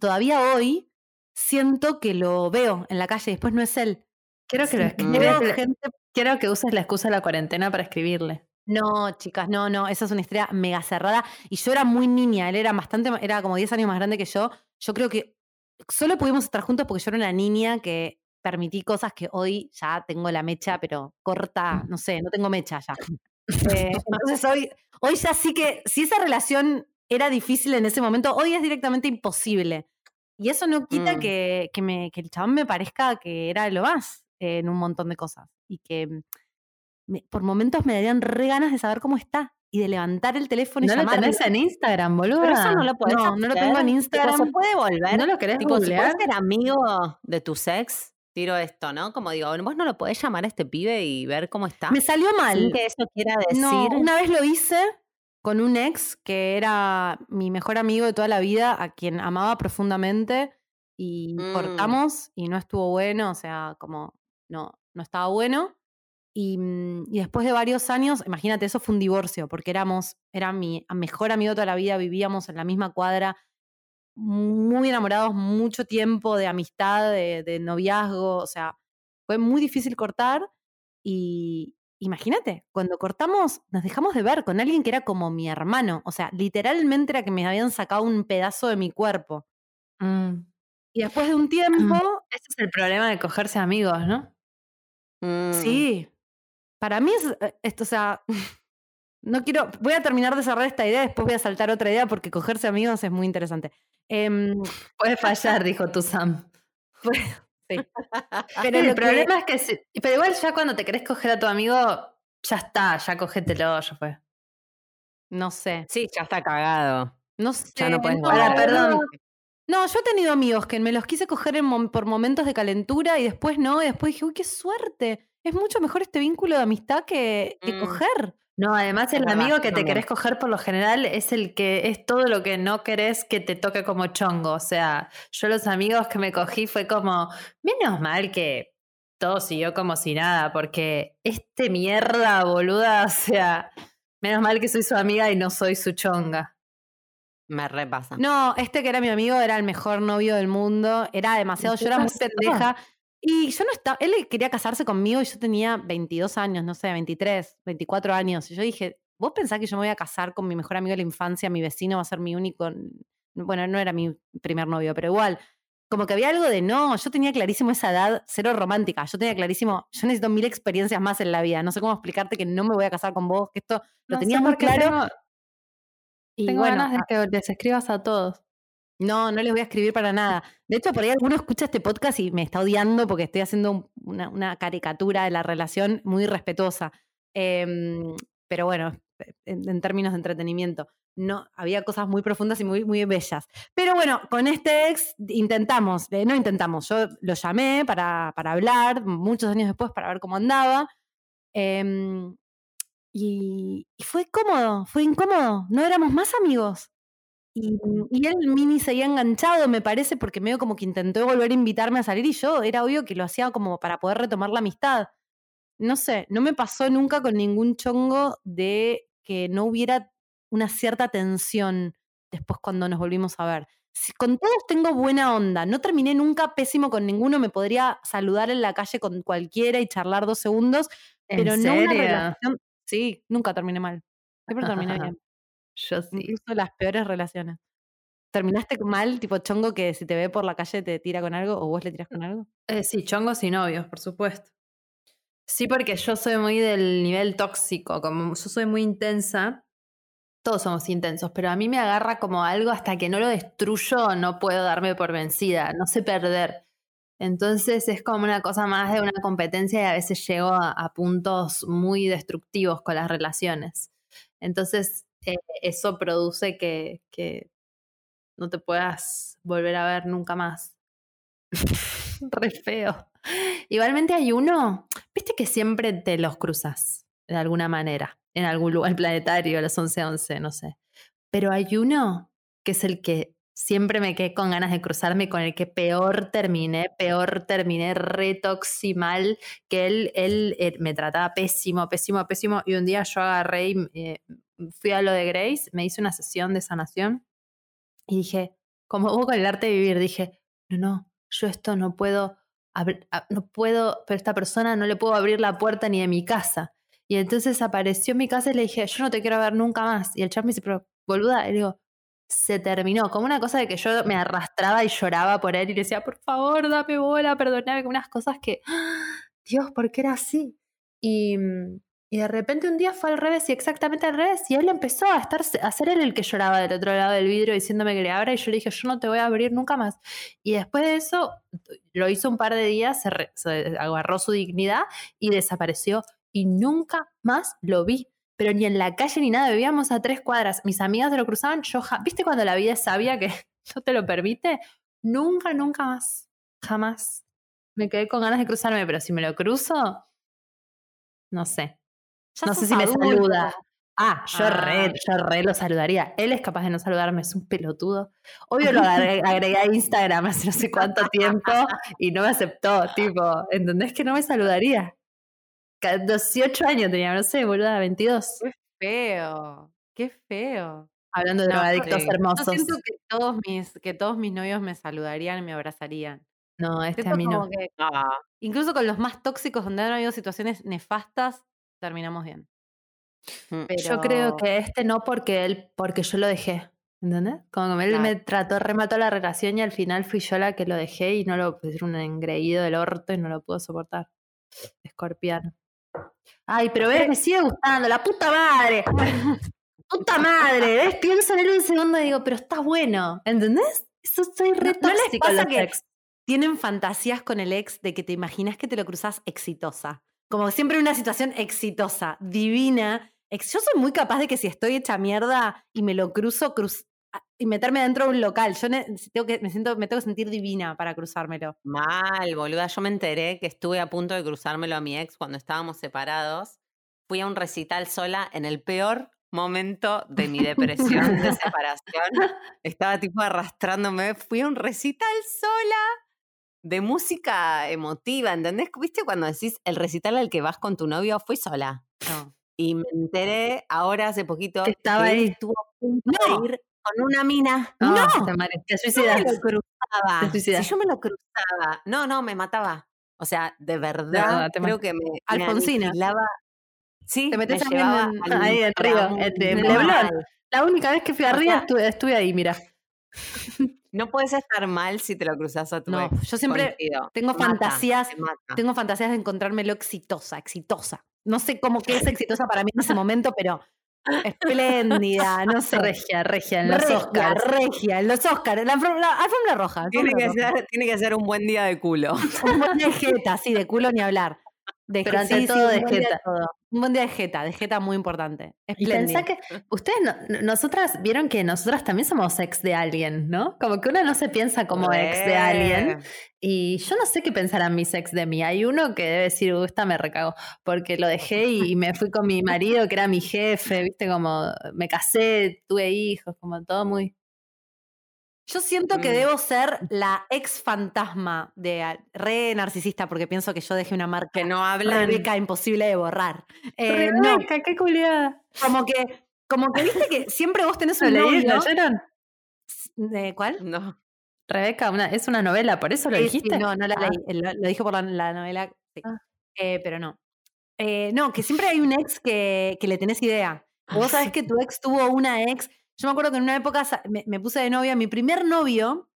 todavía hoy siento que lo veo en la calle. Después no es él.
Quiero que lo
Sí,
que le-
gente-
Quiero que uses la excusa de la cuarentena para escribirle.
No, chicas, no, no. Esa es una historia mega cerrada. Y yo era muy niña. Él era bastante, era como 10 años más grande que yo. Yo creo que solo pudimos estar juntos porque yo era una niña que permití cosas que hoy ya tengo la mecha, pero corta, no sé, no tengo mecha ya. Eh, entonces hoy, hoy ya sí que, si esa relación era difícil en ese momento, hoy es directamente imposible. Y eso no quita
Mm.
que, que, me, que el chabón me parezca que era lo más en un montón de cosas. Y que mm, me- por momentos me darían re ganas de saber cómo está y de levantar el teléfono y
No lo
llamarlo.
tenés en Instagram, boludo.
Pero eso no lo podés
No, no lo tengo en
Tipo,
Instagram.
¿Se puede volver?
¿No lo querés
Tipo, si
googlear?
podés ser amigo de tu ex, tiro esto, ¿no? Como digo, vos no lo podés llamar a este pibe y ver cómo está.
Me salió mal.
Sin que eso quiera decir.
No, una vez lo hice con un ex que era mi mejor amigo de toda la vida, a quien amaba profundamente y
Mm.
cortamos y no estuvo bueno, o sea, como no, no estaba bueno. Y, mm, y después de varios años, imagínate, eso fue un divorcio, porque éramos, era mi mejor amigo toda la vida, vivíamos en la misma cuadra, muy enamorados, mucho tiempo de amistad, de, de noviazgo, o sea, fue muy difícil cortar. Y imagínate, cuando cortamos, nos dejamos de ver con alguien que era como mi hermano, o sea, literalmente era que me habían sacado un pedazo de mi cuerpo.
Mm.
Y después de un tiempo,
Ese es el problema de cogerse amigos, ¿no?
Mm.
sí, para mí es eh, esto, o sea, No quiero, voy a terminar de cerrar esta idea, después voy a saltar otra idea porque cogerse amigos es muy interesante. Em,
Puede fallar, dijo tu Sam.
sí.
Pero el problema es que. si- pero igual ya cuando te querés coger a tu amigo, ya está, ya cogételo, ya fue.
no sé,
Sí, ya está cagado.
no sé.
Ya no puedes
no.
Ahora, perdón.
No, yo he tenido amigos que me los quise coger en mom- por momentos de calentura y después no, y después dije, uy, qué suerte. Es mucho mejor este vínculo de amistad que, que
Mm.
coger.
No, además el amigo que te querés coger por lo general es el que es todo lo que no querés que te toque como chongo. O sea, yo los amigos que me cogí fue como, menos mal que todo siguió como si nada, porque este mierda, boluda, o sea, menos mal que soy su amiga y no soy su chonga.
Me repasa.
No, este que era mi amigo era el mejor novio del mundo, era demasiado, yo era muy pendeja. Y yo no estaba, él quería casarse conmigo y yo tenía 22 años, no sé, 23, 24 años. Y yo dije, ¿vos pensás que yo me voy a casar con mi mejor amigo de la infancia, mi vecino va a ser mi único? Bueno, no era mi primer novio, pero igual, como que había algo de no, yo tenía clarísimo esa edad cero romántica, yo tenía clarísimo, yo necesito mil experiencias más en la vida, no sé cómo explicarte que no me voy a casar con vos, que esto lo
No
tenía muy claro.
Tengo,
y
tengo
bueno,
ganas de
a-
que les escribas a todos.
no, no les voy a escribir para nada. De hecho, por ahí alguno escucha este podcast y me está odiando porque estoy haciendo un- una, una caricatura de la relación muy respetuosa. Em, pero bueno, en, en términos de entretenimiento, no, había cosas muy profundas y muy, muy bellas. Pero bueno, con este ex intentamos, eh, no intentamos, yo lo llamé para, para hablar muchos años después para ver cómo andaba. Em, y, y fue cómodo, fue incómodo, no éramos más amigos. Y, y él mini seguía enganchado, me parece, porque medio como que intentó volver a invitarme a salir y yo era obvio que lo hacía como para poder retomar la amistad. No sé, no me pasó nunca con ningún chongo de que no hubiera una cierta tensión después cuando nos volvimos a ver. Si con todos tengo buena onda, no terminé nunca pésimo con ninguno, me podría saludar en la calle con cualquiera y charlar dos segundos,
¿En
pero no una relación. Sí, nunca terminé mal. Siempre terminé bien.
Yo sí.
Incluso las peores relaciones. ¿Terminaste mal, tipo chongo que si te ve por la calle te tira con algo o vos le tiras con algo?
Eh, sí, chongos y novios, por supuesto. Sí, porque yo soy muy del nivel tóxico, como yo soy muy intensa. Todos somos intensos, pero a mí me agarra como algo hasta que no lo destruyo, no puedo darme por vencida, no sé perder. Entonces es como una cosa más de una competencia y a veces llego a, puntos muy destructivos con las relaciones. Entonces eh, eso produce que, que no te puedas volver a ver nunca más. Re feo. Igualmente hay uno, viste que siempre te los cruzas de alguna manera, en algún lugar, planetario, a las 11.11, no sé. Pero hay uno que es el que siempre me quedé con ganas de cruzarme, con el que peor terminé, peor terminé, re toximal, que él, él eh, me trataba pésimo, pésimo, pésimo. Y un día yo agarré y eh, fui a lo de Grace, me hice una sesión de sanación y dije, como vos con el arte de vivir, dije, no, no, yo esto no puedo, no puedo, pero esta persona no le puedo abrir la puerta ni de mi casa. Y entonces apareció en mi casa y le dije, yo no te quiero ver nunca más. Y el chat me dice, pero boluda, y le digo, se terminó. Como una cosa de que yo me arrastraba y lloraba por él y le decía, por favor, dame bola, perdoname, como unas cosas que, ¡ah! Dios, ¿por qué era así? Y, y de repente un día fue al revés y exactamente al revés. Y él empezó a, estar, a ser él el que lloraba del otro lado del vidrio diciéndome que le abra. Y yo le dije, yo no te voy a abrir nunca más. Y después de eso, lo hizo un par de días, se agarró su dignidad y desapareció. Y nunca más lo vi. Pero ni en la calle ni nada, vivíamos a tres cuadras. Mis amigas se lo cruzaban. Yo, ja- ¿viste cuando la vida es sabia que no te lo permite? Nunca, nunca más. Jamás. Me quedé con ganas de cruzarme, pero si me lo cruzo, no sé.
Ya
no sé si me saluda. Ah, yo
Ah.
re, yo re lo saludaría. Él es capaz de no saludarme, es un pelotudo. Obvio lo agregué, agregué a Instagram hace no sé cuánto tiempo y no me aceptó, tipo, ¿entendés que no me saludaría? Ca- 18 años tenía, no sé, boluda, 22.
Qué feo, qué feo.
Hablando de
No,
drogadictos
sí.
Yo
hermosos.
siento que todos mis, que todos mis novios me saludarían y me abrazarían.
No, este
Siento
a mí no.
como que
Ah,
incluso con los más tóxicos donde han habido situaciones nefastas, terminamos bien.
mm.
Yo creo que este no porque él, porque yo lo dejé. ¿Entendés? Como que él
Claro.
me trató, remató la relación y al final fui yo la que lo dejé y no lo, era un engreído del orto y no lo puedo soportar. Escorpiano. Ay, pero ves, me sigue gustando, la puta madre. puta madre, ¿ves? Pienso en él un segundo y digo, pero está bueno, ¿entendés? Eso soy re
¿No les pasa que
ex.
tienen fantasías con el ex de que te imaginas que te lo cruzas exitosa? Como siempre una situación exitosa, divina. Yo soy muy capaz de que si estoy hecha mierda y me lo cruzo, cruz a- y meterme dentro de un local. Yo tengo que, me, siento, me tengo que sentir divina para cruzármelo.
Mal, boluda. Yo me enteré que estuve a punto de cruzármelo a mi ex cuando estábamos separados. Fui a un recital sola en el peor momento de mi depresión de separación. Estaba tipo arrastrándome. Fui a un recital sola de música emotiva, ¿entendés? ¿Viste cuando decís el recital al que vas con tu novio? Fui sola.
No.
Y me enteré ahora hace poquito
Que estaba
que
ahí.
estuvo a punto
No.
de ir con una mina.
No,
¡No!
te, te
Yo
suicidas.
me lo cruzaba.
Te suicidas.
Si yo me lo cruzaba, no, no, me mataba. O sea, de verdad, creo que me, me
Alfonsina.
aniquilaba. Sí,
Te metés
me
también
llevaba
en-
al
ahí en Río,
en
Leblon. La única vez que fui a Río estuve, estuve ahí, mira.
No puedes estar mal si te lo cruzas a tu
No,
ex.
yo siempre tengo
mata,
fantasías-
te.
Tengo fantasías de encontrármelo exitosa, exitosa. No sé cómo que es exitosa para mí en ese momento, pero espléndida, no sé.
Regia, regia, en los
Regia,
Oscars.
regia, en los Oscars, la, alfom- la alfombra roja.
Tiene que,
roja.
ser, tiene que ser un buen día de culo.
Un buen día de jeta, sí, de culo ni hablar. De
Pero ante
sí, sí,
todo
un
de jeta.
todo. Un buen día de jeta, de jeta muy importante.
Y
Espléndido.
pensá que ustedes, no- no- nosotras, vieron que nosotras también somos ex de alguien, ¿no? Como que uno no se piensa como ex de alguien. Y yo no sé qué pensarán mis ex de mí. Hay uno que debe decir, "Uh, esta me recago, porque lo dejé y, y me fui con mi marido, que era mi jefe, viste, como me casé, tuve hijos, como todo muy...
Yo siento que
Mm.
debo ser la ex fantasma de re narcisista porque pienso que yo dejé una marca
Que no hablan.
Rebeca imposible de borrar. Eh, no,
Rebeca, qué culiada.
como que, como que viste que siempre vos tenés
¿Lo
un novio.
¿Lo leyeron?
¿De cuál?
No.
Rebeca, una, es una novela, ¿por eso lo
Sí, sí,
dijiste?
no, no la
Ah.
leí. Lo, lo dijo por la, la novela. sí.
Ah.
Eh, pero no. Eh, no, que siempre hay un ex que, que le tenés idea.
Ah,
Vos sabés que tu ex tuvo una ex. Yo me acuerdo que en una época me, me puse de novia. Mi primer novio,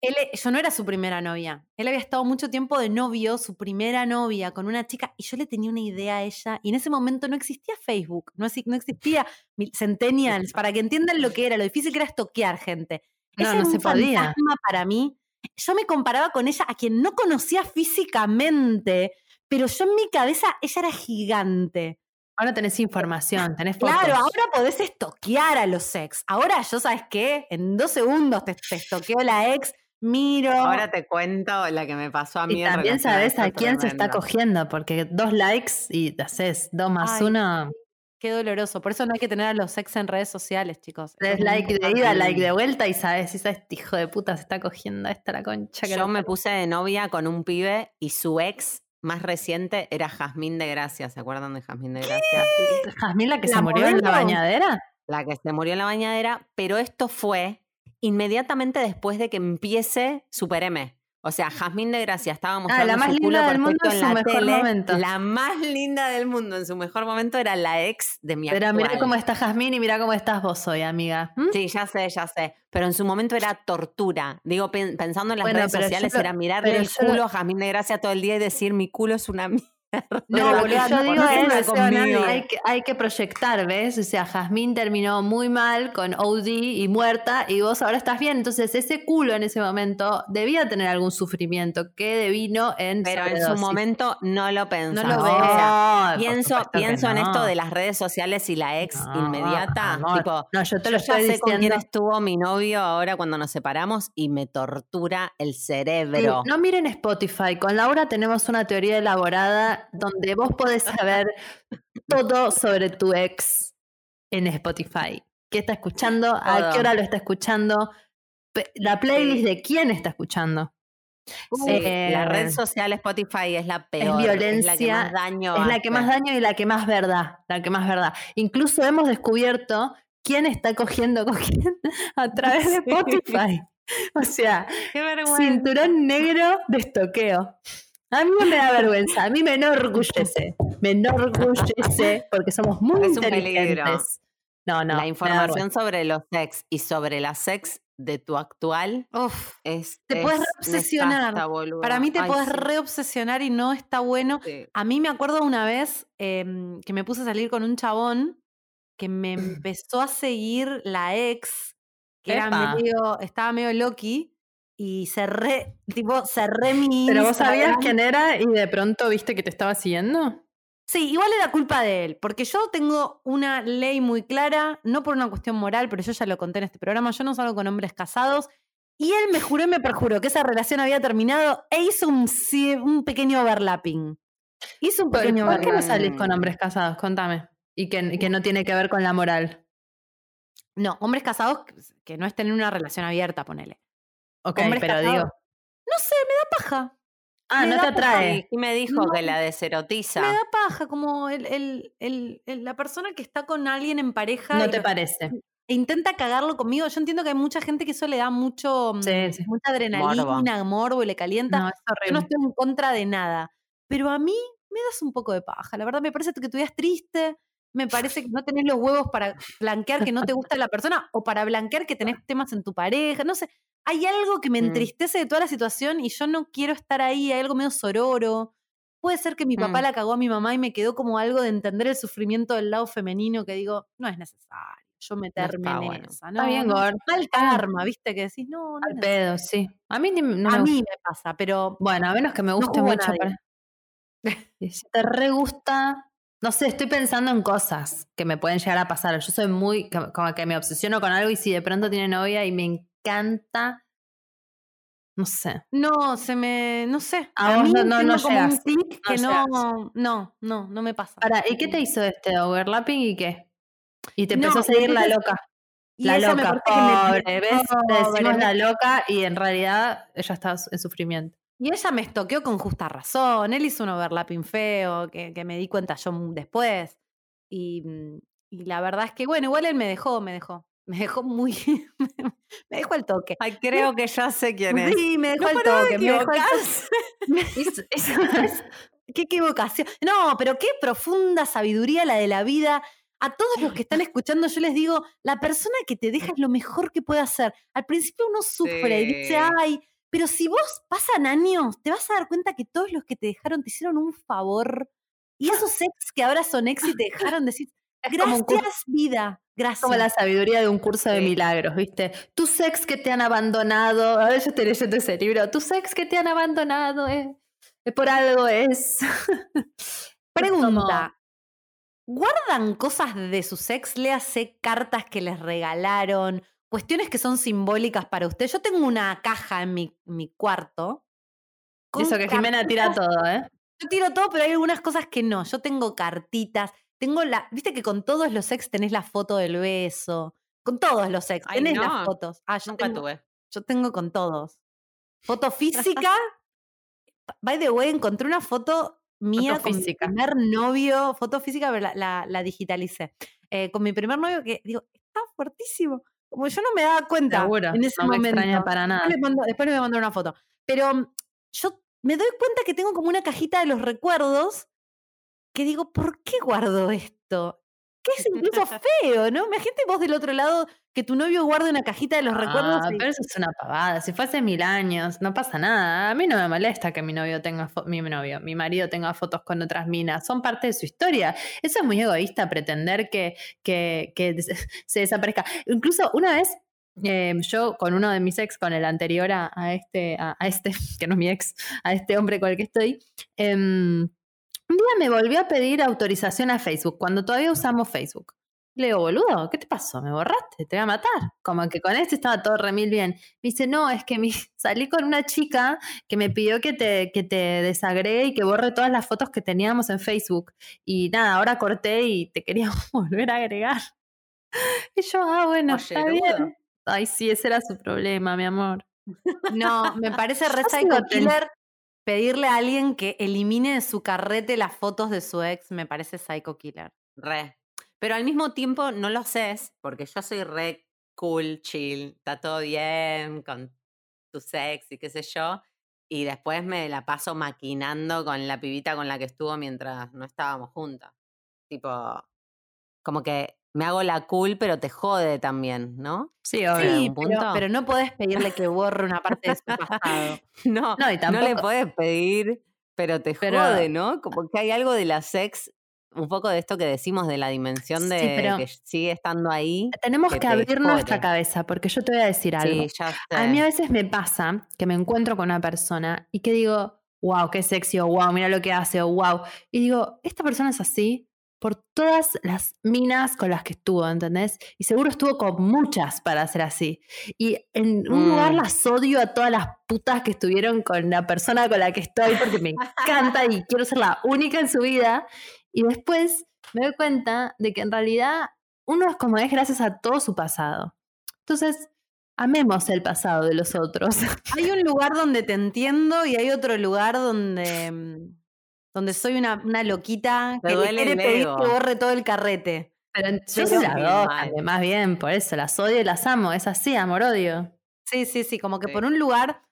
él, e- yo no era su primera novia. Él había estado mucho tiempo de novio, su primera novia, con una chica, y yo le tenía una idea a ella. Y en ese momento no existía Facebook, no, no existía Centennials, para que entiendan lo que era, lo difícil que era estoquear gente.
No, no
era
se
un
podía.
fantasma para mí. Yo me comparaba con ella, a quien no conocía físicamente, pero yo en mi cabeza ella era gigante.
Ahora tenés información, tenés fotos.
Claro, ahora podés estoquear a los ex. Ahora yo, ¿sabes qué? En dos segundos te, te estoqueo la ex, miro.
Ahora te cuento la que me pasó a mí.
Y también sabes a quién se está cogiendo, porque dos likes y te haces dos más
Ay,
uno.
Qué doloroso. Por eso no hay que tener a los ex en redes sociales, chicos. Es
like de ida, like de vuelta y sabes si este hijo de puta se está cogiendo esta la concha que
Yo me puse de novia con un pibe y su ex más reciente era Jazmín de Gracia. ¿Se acuerdan de Jazmín de Gracia?
Jazmín la que
¿La
se murió en la bañadera.
La que se murió en la bañadera, pero esto fue inmediatamente después de que empiece Super M. O sea, Jazmín de Gracia estaba mostrando
Ah, la más
su culo
linda del mundo en su
la
mejor
tele.
momento.
La más linda del mundo en su mejor momento era la ex de mi
Pero mira cómo está Jazmín y mira cómo estás vos hoy, amiga. ¿Mm?
Sí, ya sé, ya sé. Pero en su momento era tortura. Digo, pen- pensando en las
Bueno,
redes sociales,
lo-
era mirarle el
yo lo-
culo a Jazmín de Gracia todo el día y decir, mi culo es una mierda.
No,
lo que yo
no,
digo
no
es hay que, hay que proyectar, ¿ves? O sea, Jazmín terminó muy mal con OD y muerta y vos ahora estás bien. Entonces ese culo en ese momento debía tener algún sufrimiento que devino en
Pero en su momento no lo pensaba.
lo
O
veo.
sea,
por
pienso, pienso en
no.
esto de las redes sociales y la ex
No,
inmediata.
amor.
Tipo,
No, yo te
yo
lo
ya
estoy
sé con quién
diciendo.
estuvo mi novio ahora cuando nos separamos y me tortura el cerebro.
Sí, No miren Spotify. Con Laura tenemos una teoría elaborada donde vos podés saber todo sobre tu ex en Spotify. ¿Qué está escuchando? ¿A qué hora lo está escuchando? La playlist de quién está escuchando.
Sí,
Eh,
la red social Spotify es la peor. Es la que
violencia,
más daño
Es la que más daño y la que más verdad. La que más verdad. Incluso hemos descubierto quién está cogiendo con quién a través de
Sí.
Spotify. O sea,
Qué
cinturón negro de estoqueo. A mí no me da vergüenza, a mí me enorgullece. Me enorgullece porque somos muy
Es un peligro.
inteligentes. No, no.
la información sobre los ex y sobre las ex de tu actual
Uf,
es.
Te podés
es
reobsesionar. para mí te
Ay, sí,
reobsesionar y no está bueno.
sí.
A mí me acuerdo una vez em, que me puse a salir con un chabón que me empezó a seguir la ex, que era medio, estaba medio loki, y cerré, tipo, cerré mi
Pero vos sabías quién era y de pronto viste que te estaba siguiendo.
Sí, igual era culpa de él, porque yo tengo una ley muy clara, no por una cuestión moral, pero yo ya lo conté en este programa, yo no salgo con hombres casados, y él me juró y me perjuró que esa relación había terminado e hizo un, un pequeño overlapping. Hizo un
¿Por,
pequeño
por qué no
overlapping.
salís con hombres casados? Contame. Y que, y que no tiene que ver con la moral.
No, hombres casados que- que no estén en una relación abierta, ponele.
Ok,
Hombres
pero
casados.
digo.
No sé, me da paja.
Ah,
me
no te atrae.
Y me dijo
No.
que la deserotiza.
Me da paja, como el, el- el- el- la persona que está con alguien en pareja
No te
lo-
parece.
e intenta cagarlo conmigo. Yo entiendo que hay mucha gente que eso le da mucho, mm,
Sí, sí.
mucha adrenalina, morbo. y le calienta.
No, es
Yo no estoy en contra de nada. Pero a mí me das un poco de paja. La verdad, me parece que tú estás triste. Me parece que no tenés los huevos para blanquear que no te gusta la persona o para blanquear que tenés temas en tu pareja. No sé. Hay algo que me
Mm.
entristece de toda la situación y yo no quiero estar ahí. Hay algo medio sororo. Puede ser que mi papá
Mm.
la cagó a mi mamá y me quedó como algo de entender el sufrimiento del lado femenino que digo, no es necesario yo meterme
está
en
bueno.
esa.
Está
no,
bien,
no,
Gor.
Mal karma, ¿viste? Que decís, no, no.
Al pedo, sí. A mí ni- no
a
me
mí me pasa, pero
Bueno, a menos que me
No
guste mucho. para- si te re gusta. No sé, estoy pensando en cosas que me pueden llegar a pasar. Yo soy muy. como como que me obsesiono con algo y si de pronto tiene novia y me encanta. No sé.
no, se me, no sé.
A
mí
no- no- no
como un que
no
no, no, no, no me pasa.
Para, ¿y qué te hizo este overlapping y qué? Y te empezó a seguir la loca.
Y
La loca,
que me-
pobre. ¿Ves? Te
Pobre,
decimos la loca y en realidad ella está en sufrimiento.
Y ella me estoqueó con justa razón. Él hizo un overlapping feo que, que me di cuenta yo después. Y, mm, y la verdad es que, bueno, igual él me dejó, me dejó. Me dejó muy. me dejó al toque.
Ay, creo que ya sé quién es.
Sí, me dejó
No
al
de
toque. Me dejó al toque. Qué equivocación. No, pero qué profunda sabiduría la de la vida. A todos los que están escuchando, yo les digo, la persona que te deja es lo mejor que puede hacer. Al principio uno sufre y dice, ay, pero si vos pasan años, te vas a dar cuenta que todos los que te dejaron te hicieron un favor. Y esos ex que ahora son ex y te dejaron decir,
Es un curso-
gracias vida, gracias.
como la sabiduría de un curso de
Sí.
milagros, ¿viste? Tus ex que te han abandonado, a ver, yo estoy leyendo ese libro, tus ex que te han abandonado, eh, eh, por algo es.
Pregunta. ¿Guardan cosas de sus ex? Léase cartas que les regalaron, cuestiones que son simbólicas para usted. Yo tengo una caja en mi, mi cuarto.
Eso que Jimena tira todo, ¿eh?
Yo tiro todo, pero hay algunas cosas que no. Yo tengo cartitas, tengo la. Viste que con todos los ex tenés la foto del beso. Con todos los ex,
Ay,
tenés
no.
las fotos. Ah, yo
Nunca
tengo,
tuve.
yo tengo con todos. Foto física. By the way, encontré una foto mía
Foto
con
física.
mi primer novio, foto física, pero la, la- la digitalicé. Eh, con mi primer novio que digo, está fuertísimo. Como yo no me daba cuenta
Seguro,
en ese
no me extraña para nada.
Después, le mando- después le voy a mandar una foto. Pero mm, yo me doy cuenta que tengo como una cajita de los recuerdos que digo, ¿por qué guardo esto? Que es incluso feo, ¿no? Imagínate vos del otro lado que tu novio guarde una cajita de los recuerdos.
Ah,
y-
pero eso es una pavada. Si fue hace mil años, no pasa nada. A mí no me molesta que mi novio tenga mi novio, mi marido tenga fotos con otras minas. Son parte de su historia. Eso es muy egoísta pretender que, que, se desaparezca. Incluso una vez. eh, yo con uno de mis ex, con el anterior a, a este, a, a este, que no es mi ex, a este hombre con el que estoy, em, un día me volvió a pedir autorización a Facebook, cuando todavía usamos Facebook. Le digo, boludo, ¿qué te pasó? ¿Me borraste? Te voy a matar. Como que con este estaba todo remil bien. Me dice, no, es que mi- salí con una chica que me pidió que te, que te desagregue y que borre todas las fotos que teníamos en Facebook. Y nada, ahora corté y te quería volver a agregar. Y yo, ah, bueno,
Oye,
está bien. Ay, sí, ese era su problema, mi amor.
No, me parece re psycho killer pedirle a alguien que elimine de su carrete las fotos de su ex. Me parece psycho killer.
Re. Pero al mismo tiempo no lo haces porque yo soy re cool, chill, está todo bien con tu sex y qué sé yo. Y después me la paso maquinando con la pibita con la que estuvo mientras no estábamos juntas. Tipo, como que me hago la cool, pero te jode también, ¿no?
Sí, obvio.
Sí, pero, no podés pedirle que borre una parte de su pasado.
No,
No, y
no
tampoco.
le puedes pedir, pero te
Pero-
jode, ¿no? Como que hay algo de la sex, un poco de esto que decimos de la dimensión
Sí,
de
pero-
que sigue estando ahí.
Tenemos
que
que,
te
abrir nuestra cabeza, porque yo te voy a decir algo.
Sí, ya
A mí a veces me pasa que me encuentro con una persona y que digo, wow, qué sexy, o wow, mira lo que hace, o wow. Y digo, esta persona es así por todas las minas con las que estuvo, ¿entendés? Y seguro estuvo con muchas para ser así. Y en un lugar
Mm.
las odio a todas las putas que estuvieron con la persona con la que estoy porque me encanta y quiero ser la única en su vida. Y después me doy cuenta de que en realidad uno es como es gracias a todo su pasado. Entonces, amemos el pasado de los otros.
Hay un lugar donde te entiendo y hay otro lugar donde, mm, donde soy una, una loquita
Me
que le quiere
el
pedir
ego.
que borre todo el carrete.
Pero yo
Pero
soy las dos,
mal.
también, más bien, por eso las odio y las amo. Es así, amor-odio.
Sí, sí, sí, como que
Sí.
por un lugar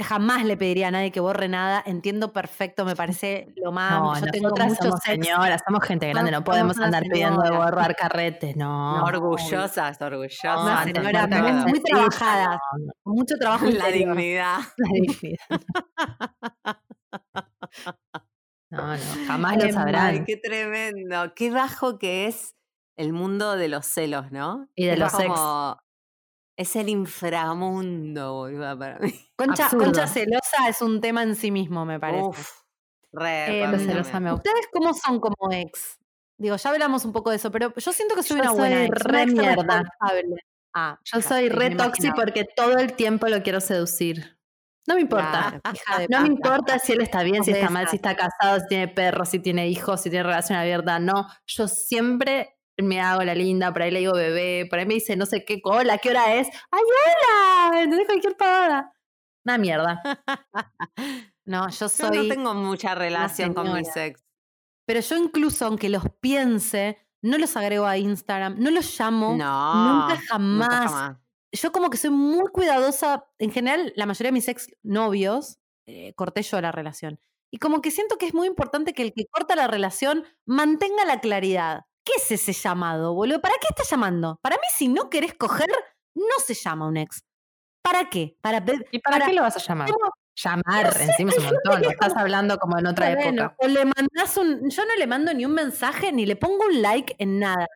jamás le pediría a nadie que borre nada. Entiendo perfecto, me parece lo más.
No,
yo tengo
somos señoras, somos gente grande, no podemos andar pidiendo de borrar carretes, no.
Orgullosas, orgullosas.
No,
señora muy- muy trabajadas. Mucho trabajo
La
interior.
dignidad.
la dignidad. No, no, jamás lo sabrán.
Ay, qué tremendo. Qué bajo que es el mundo de los celos, ¿no?
Y de
Es
los ex.
como- Es el inframundo, boluda, para mí.
Concha, celosa es un tema en sí mismo, me parece.
Uf, re, mí
celosa me gusta.
¿Ustedes cómo son como ex? Digo, ya hablamos un poco de eso, pero yo siento que soy
Yo
una buena
soy
ex,
re
ex
mierda.
responsable. Ah,
Yo soy re toxi porque todo el tiempo lo quiero seducir. No me importa.
Claro, hija de
No me importa si él está bien, si está mal, si está casado, si tiene perros, si tiene hijos, si tiene relación abierta. No, yo siempre me hago la linda, por ahí le digo bebé, por ahí me dice no sé qué, hola, ¿qué hora es? ¡Ay, hola! ¿Entendés? Cualquier pavada. Una mierda.
No, yo
Yo
soy.
no tengo mucha relación con
señora.
ex.
Pero yo incluso, aunque los piense, no los agrego a Instagram, no los llamo.
No.
nunca jamás. Yo como que soy muy cuidadosa. En general, la mayoría de mis ex novios, eh, corté yo la relación. Y como que siento que es muy importante que el que corta la relación mantenga la claridad. ¿Qué es ese llamado, boludo? ¿Para qué estás llamando? Para mí, si no querés coger, no se llama un ex. ¿Para qué? Para,
¿Y para,
para-
qué lo vas a llamar?
¿Cómo?
Llamar, encima es un montón. no Estás hablando como en otra
Bueno,
época.
o le mandás un. Yo no le mando ni un mensaje ni le pongo un like en nada.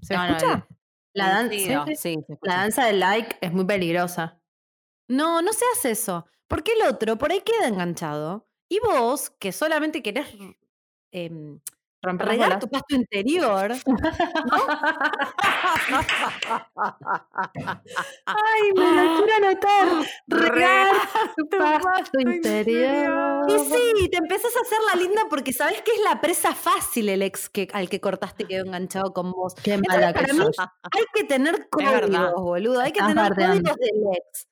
¿Se
No, no,
escucha?
La, dan- sí, sí. la danza del like es muy peligrosa.
No, no se hace eso. Porque el otro por ahí queda enganchado. Y vos, que solamente querés em, regar tu pasto interior.
Ay, me lo quiero anotar. Regar tu pasto interior.
Y sí, te empezás a hacer la linda porque sabés que es la presa fácil el ex que, al que cortaste quedó enganchado con vos.
Qué
Entonces,
mala que
para mí,
sos.
hay que tener códigos, boludo. Hay que
Estás
tener
bardeando.
códigos del ex.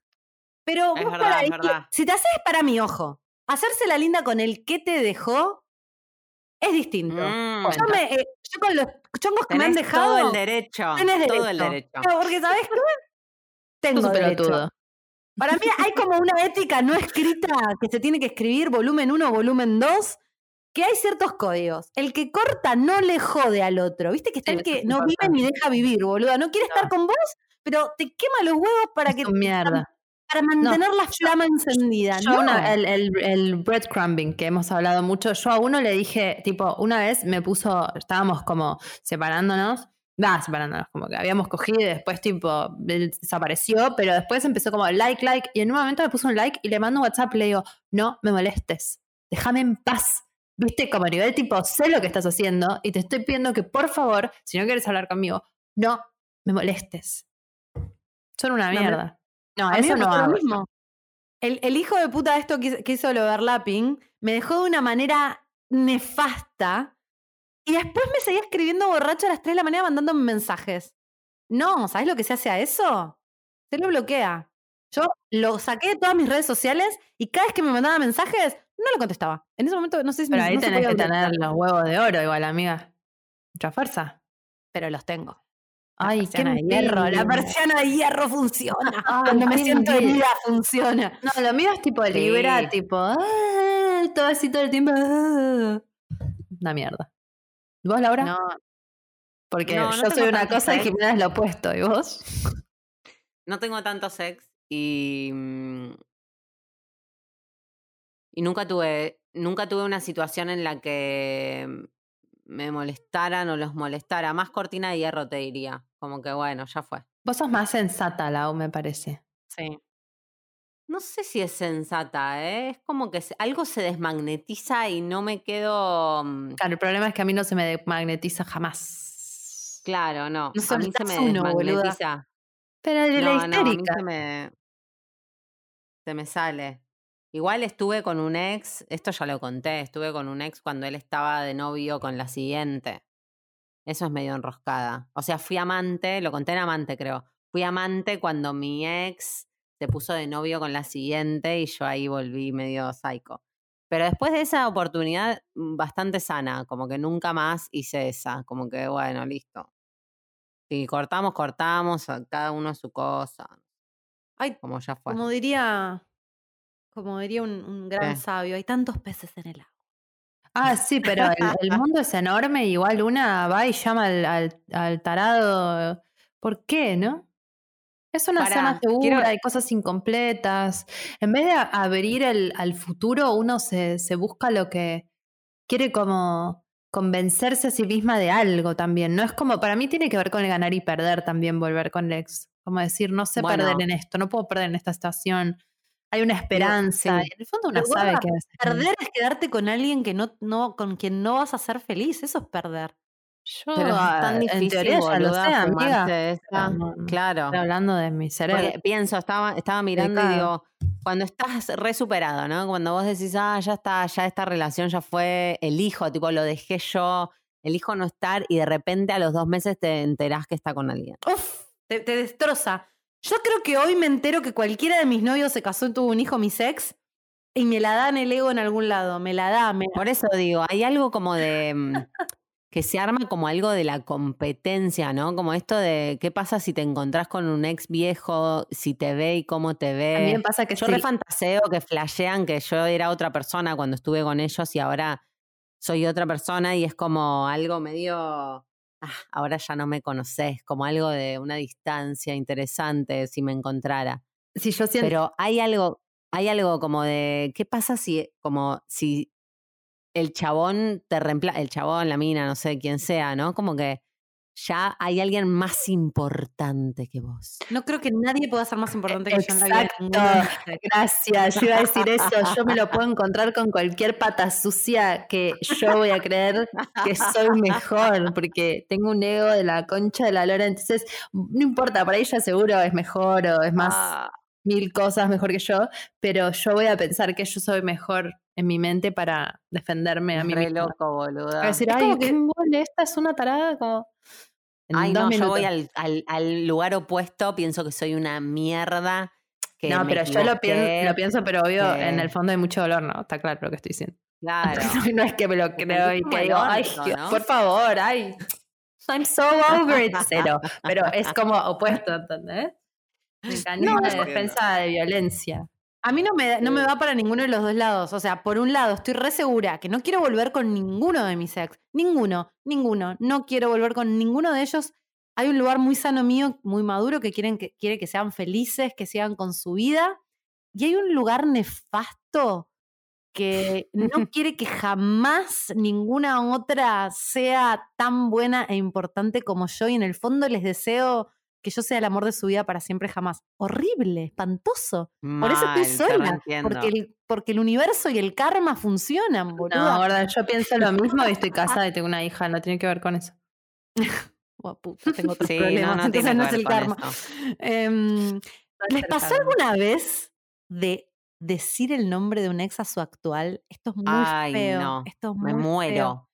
Pero
Es
vos
verdad,
para
verdad.
si te haces para mi ojo, hacerse la linda con el que te dejó es distinto.
Mm,
Yo, me, eh, yo con los chongos que me han dejado.
todo el derecho.
tenés
Todo el
derecho.
derecho.
Porque ¿sabés qué? Tengo derecho. Para mí hay como una ética no escrita que se tiene que escribir, volumen 1, volumen 2, que hay ciertos códigos. El que corta no le jode al otro. ¿Viste que está
Sí,
el que no vive ni deja vivir, boluda? No quiere estar con vos, pero te quema los huevos para, que,
Es mierda.
Para mantener la flama encendida.
Yo
no.
una- el, el, el breadcrumbing que hemos hablado mucho, yo a uno le dije, tipo, una vez me puso, estábamos como separándonos, va, separándonos, como que habíamos cogido y después tipo él desapareció, pero después empezó como like, like, y en un momento me puso un like y le mando un WhatsApp y le digo, no me molestes, déjame en paz. Viste, como a nivel tipo, sé lo que estás haciendo y te estoy pidiendo que por favor, si no quieres hablar conmigo, no me molestes. Son una
No,
mierda. No,
A
eso
me
no
pasó lo
hago.
mismo. El, el hijo de puta de esto que, hizo- que hizo el overlapping me dejó de una manera nefasta y después me seguía escribiendo borracho a las 3 de la mañana mandándome mensajes. No, ¿sabes lo que se hace a eso? Se lo bloquea. Yo lo saqué de todas mis redes sociales y cada vez que me mandaba mensajes, no lo contestaba. En ese momento no sé si
Pero
ni-
ahí
no
tenés que tener los huevos de oro, igual, amiga. Mucha fuerza.
pero los tengo. La
Ay, qué
de hierro, la persiana de hierro funciona.
Ay,
Cuando me siento herida, funciona.
No, lo mío es tipo libra,
Sí.
tipo, ah, todo así todo el tiempo. ah. Una mierda. ¿Vos, Laura?
No,
Porque
No, no
yo soy una cosa y
ex.
Jimena es lo opuesto. ¿Y vos?
No tengo tanto sex y. mm, Y nunca tuve. Nunca tuve una situación en la que me molestaran o los molestara. Más cortina de hierro te diría. Como que bueno, ya fue.
Vos sos más sensata, Lau, me parece.
Sí. No sé si es sensata, ¿eh? Es como que algo se desmagnetiza y no me quedo. mm,
Claro, el problema es que a mí no se me magnetiza jamás.
Claro, no.
No
a mí se me
uno, boluda.
desmagnetiza.
Pero de
No,
la
no, a mí
histérica.
se me, se me sale. Igual estuve con un ex, esto ya lo conté, estuve con un ex cuando él estaba de novio con la siguiente. Eso es medio enroscada. O sea, fui amante, lo conté en amante creo. Fui amante cuando mi ex se puso de novio con la siguiente y yo ahí volví medio psycho. Pero después de esa oportunidad, mm, bastante sana, como que nunca más hice esa, como que bueno, listo. Si cortamos, cortamos, cada uno su cosa,
Ay,
como ya fue.
como diría, como diría un, un gran
¿Qué?
sabio, hay tantos peces en el agua.
Ah, sí, pero el, el mundo es enorme. Igual una va y llama al, al- al tarado. ¿Por qué, no? Es una zona segura,
quiero-
hay cosas incompletas. En vez de abrir el, al futuro, uno se, se busca lo que quiere como convencerse a sí misma de algo también. No es como, para mí tiene que ver con el ganar y perder también, volver con el ex. Como decir, no sé perder en esto, no puedo perder en esta estación. Hay una esperanza.
sí.
En el fondo
Pero
sabe que a veces no.
Perder es quedarte con alguien que no, no, con quien no vas a ser feliz. Eso es perder.
Yo,
Pero es tan difícil,
en teoría ya lo sé, amiga. No, no,
Claro.
Estoy hablando de mi cerebro.
Porque pienso, estaba, estaba mirando y digo, cuando estás re superado, ¿no? Cuando vos decís, ah, ya está, ya esta relación ya fue, elijo, tipo, lo dejé yo, elijo no estar, y de repente a los dos meses te enterás que está con alguien.
Uf, te, te destroza. Yo creo que hoy me entero que cualquiera de mis novios se casó y tuvo un hijo, mis ex, y me la dan el ego en algún lado. Me la da, me
Por eso digo, hay algo como de mm, que se arma como algo de la competencia, ¿no? Como esto de qué pasa si te encontrás con un ex viejo, si te ve y cómo te ve.
Me pasa que
Yo
si-
re fantaseo que flashean que yo era otra persona cuando estuve con ellos y ahora soy otra persona y es como algo medio, ah, ahora ya no me conoces, como algo de una distancia interesante si me encontrara.
si yo siento
Pero hay algo, hay algo como de, ¿qué pasa si, como si el chabón te reemplaza, el chabón, la mina, no sé quién sea, ¿no? Como que ya hay alguien más importante que vos.
No creo que nadie pueda ser más importante que yo en la vida.
Gracias, yo iba a decir eso. Yo me lo puedo encontrar con cualquier pata sucia que yo voy a creer que soy mejor, porque tengo un ego de la concha de la lora. Entonces, no importa, para ella seguro es mejor o es más
Ah,
mil cosas mejor que yo, pero yo voy a pensar que yo soy mejor en mi mente para defenderme a mí
re
misma.
loco, boluda.
Decir,
Es
ay,
que-
esta es una tarada, como.
Ay, no, yo voy
minutos.
al, al, al lugar opuesto, pienso que soy una mierda. Que
No, pero yo lo, pien-
equivoqué,
lo pienso, pero obvio,
que-
en el fondo hay mucho dolor, ¿no? Está claro lo que estoy diciendo.
Claro.
no es que me lo creo y que digo, ay,
¿no?
por favor, ay. I'm so over it, cero. Pero es como opuesto, ¿entendés? Mecanismo
No,
de defensa de violencia.
A mí no me, no me va para ninguno de los dos lados. O sea, por un lado, estoy re segura que no quiero volver con ninguno de mis ex. Ninguno, ninguno. No quiero volver con ninguno de ellos. Hay un lugar muy sano mío, muy maduro, que, quieren que quiere que sean felices, que sigan con su vida. Y hay un lugar nefasto que no quiere que jamás ninguna otra sea tan buena e importante como yo. Y en el fondo les deseo que yo sea el amor de su vida para siempre jamás. Horrible, espantoso. Por eso estoy sola. Porque el, porque el universo y el karma funcionan, boluda.
No, gorda, yo pienso lo mismo y estoy casada y tengo una hija, no tiene que ver con eso.
Oh, puta, tengo otros
Sí,
problemas,
no, no
entonces
tiene
no es el karma. Em, ¿Les pasó
karma.
alguna vez de decir el nombre de un ex a su actual? Esto es muy
Ay,
feo.
no,
Esto es
Me
muy
muero.
feo.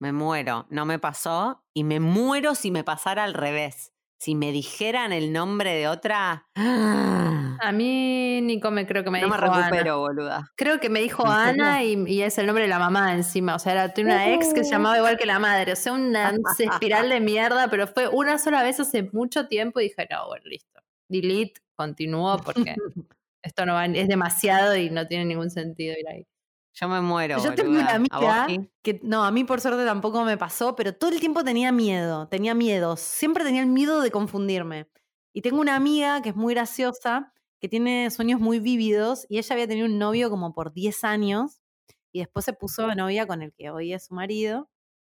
Me muero. No me pasó y me muero si me pasara al revés. Si me dijeran el nombre de otra. ¡ah!
A mí Nico me creo que me
no me
dijo Ana.
recupero, boluda.
Creo que me dijo. Ana y, y es el nombre de la mamá encima. O sea, era tiene una ex que se llamaba igual que la madre. O sea, una espiral de mierda, pero fue una sola vez hace mucho tiempo y dije, no, bueno, listo. Delete, continúo porque esto no va, es demasiado y no tiene ningún sentido ir ahí.
Yo me muero.
Yo tengo una
boluda. ¿A vos,
amiga que, no, a mí por suerte tampoco me pasó, pero todo el tiempo tenía miedo, tenía miedos. Siempre tenía el miedo de confundirme. Y tengo una amiga que es muy graciosa, que tiene sueños muy vívidos, y ella había tenido un novio como por 10 años, y después se puso de novia con el que hoy es su marido,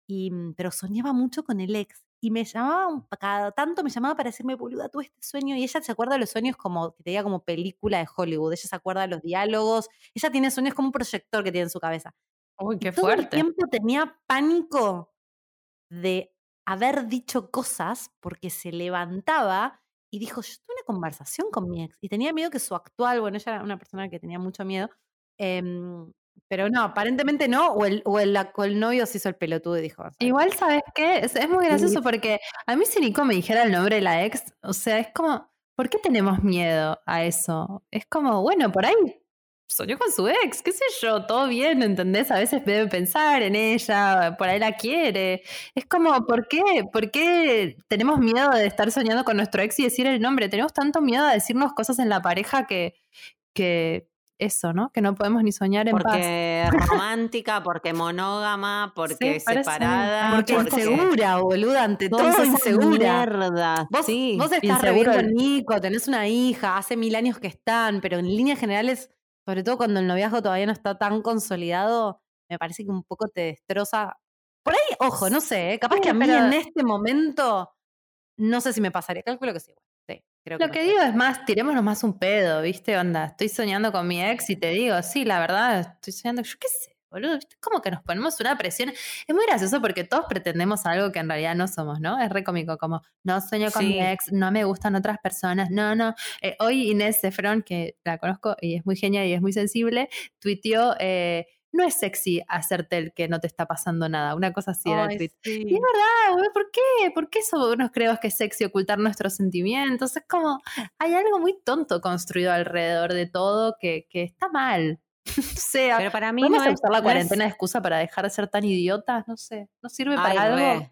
y, mm, pero soñaba mucho con el ex. Y me llamaba, cada tanto me llamaba para decirme, boluda, tú este sueño. Y ella se acuerda de los sueños como, que te diga como película de Hollywood. Ella se acuerda de los diálogos. Ella tiene sueños como un proyector que tiene en su cabeza.
Uy, qué
Todo el
fuerte.
tiempo tenía pánico de haber dicho cosas porque se levantaba y dijo, yo tuve una conversación con mi ex. Y tenía miedo que su actual, bueno, ella era una persona que tenía mucho miedo, em, pero no, aparentemente no, o el, o el, o el novio se hizo el pelotudo y dijo, "¿Sabes qué?
Igual, ¿sabes qué? Es, es muy gracioso porque a mí si Nico me dijera el nombre de la ex, o sea, es como, ¿por qué tenemos miedo a eso? Es como, bueno, por ahí soñó con su ex, qué sé yo, todo bien, ¿entendés? A veces debe pensar en ella, por ahí la quiere. Es como, ¿por qué? ¿Por qué tenemos miedo de estar soñando con nuestro ex y decir el nombre? Tenemos tanto miedo a decirnos cosas en la pareja que, que eso, ¿no? Que no podemos ni soñar en paz.
Porque romántica, porque monógama, porque separada.
Porque insegura, boluda, ante todo insegura.
mierdas,
Vos,
sí.
vos estás reviendo Nico, tenés una hija, hace mil años que están, pero en líneas generales, sobre todo cuando el noviazgo todavía no está tan consolidado, me parece que un poco te destroza. Por ahí, ojo, no sé, ¿eh? capaz
Sí,
que a mí
pero-
en este momento, no sé si me pasaría. Calculo que sí.
Lo que digo es más, tirémonos más un pedo, ¿viste? Onda, estoy soñando con mi ex y te digo, sí, la verdad, estoy soñando, yo qué sé, boludo, ¿viste? Como que nos ponemos una presión. Es muy gracioso porque todos pretendemos algo que en realidad no somos, ¿no? Es re cómico, como, no sueño con mi ex, no me gustan otras personas, no, no. Eh, hoy Inés Cefrón, que la conozco y es muy genial y es muy sensible, tuiteó, eh, no es sexy hacerte el que no te está pasando nada. Una cosa así era el tweet.
sí.
Y es verdad, güey, ¿por qué? ¿Por qué eso nos creemos que es sexy ocultar nuestros sentimientos? Es como, hay algo muy tonto construido alrededor de todo que, que está mal. o sea,
Pero para mí
¿podemos
no es,
usar la cuarentena de excusa para dejar de ser tan idiotas? No sé, ¿no sirve
Ay,
para algo?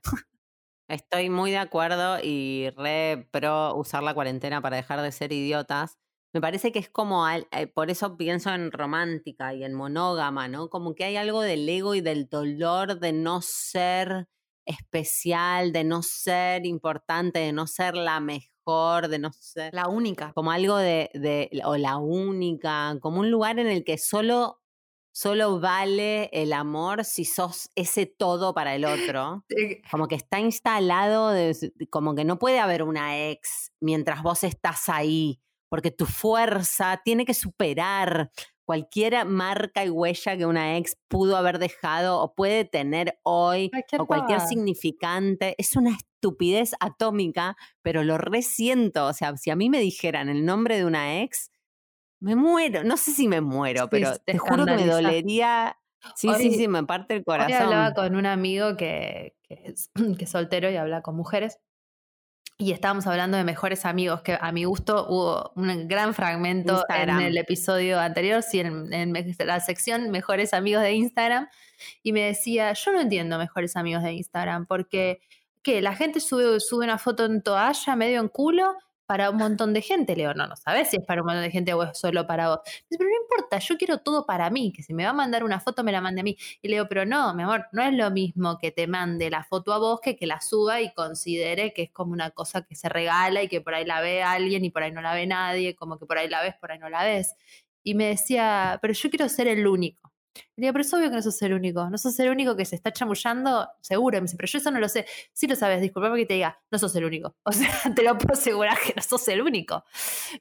Estoy muy de acuerdo y re pro usar la cuarentena para dejar de ser idiotas. Me parece que es como, al- eh, por eso pienso en romántica y en monógama, ¿no? Como que hay algo del ego y del dolor de no ser especial, de no ser importante, de no ser la mejor, de no ser
La única.
como algo de, de- o la única, como un lugar en el que solo, solo vale el amor si sos ese todo para el otro.
Eh,
Como que está instalado, de- como que no puede haber una ex mientras vos estás ahí, porque tu fuerza tiene que superar cualquier marca y huella que una ex pudo haber dejado o puede tener hoy, o cualquier significante. Es una estupidez atómica, pero lo resiento. O sea, si a mí me dijeran el nombre de una ex, me muero. No sé si me muero,
Sí,
pero
te
te juro que me dolería. Sí, sí,
Hoy-
sí, me parte el
Hoy
corazón.
hablaba con un amigo que, que es, que es soltero y habla con mujeres. Y estábamos hablando de mejores amigos, que a mi gusto hubo un gran fragmento
Instagram.
en el episodio anterior, sí, en, la sección Mejores Amigos de Instagram. Y me decía, yo no entiendo Mejores Amigos de Instagram, porque ¿qué? La gente sube, sube una foto en toalla, medio en culo, para un montón de gente. Le digo, no, no sabes si es para un montón de gente o es solo para vos. Dice, pero no importa, yo quiero todo para mí, que si me va a mandar una foto, me la mande a mí. Y le digo, pero no, mi amor, no es lo mismo que te mande la foto a vos que que la suba y considere que es como una cosa que se regala y que por ahí la ve alguien y por ahí no la ve nadie, como que por ahí la ves, por ahí no la ves. Y me decía, pero yo quiero ser el único. Le digo, pero es obvio que no sos el único, no sos el único que se está chamullando, seguro. Y me dice, pero yo eso no lo sé. Sí lo sabes, disculpame que te diga, no sos el único. O sea, te lo puedo asegurar que no sos el único.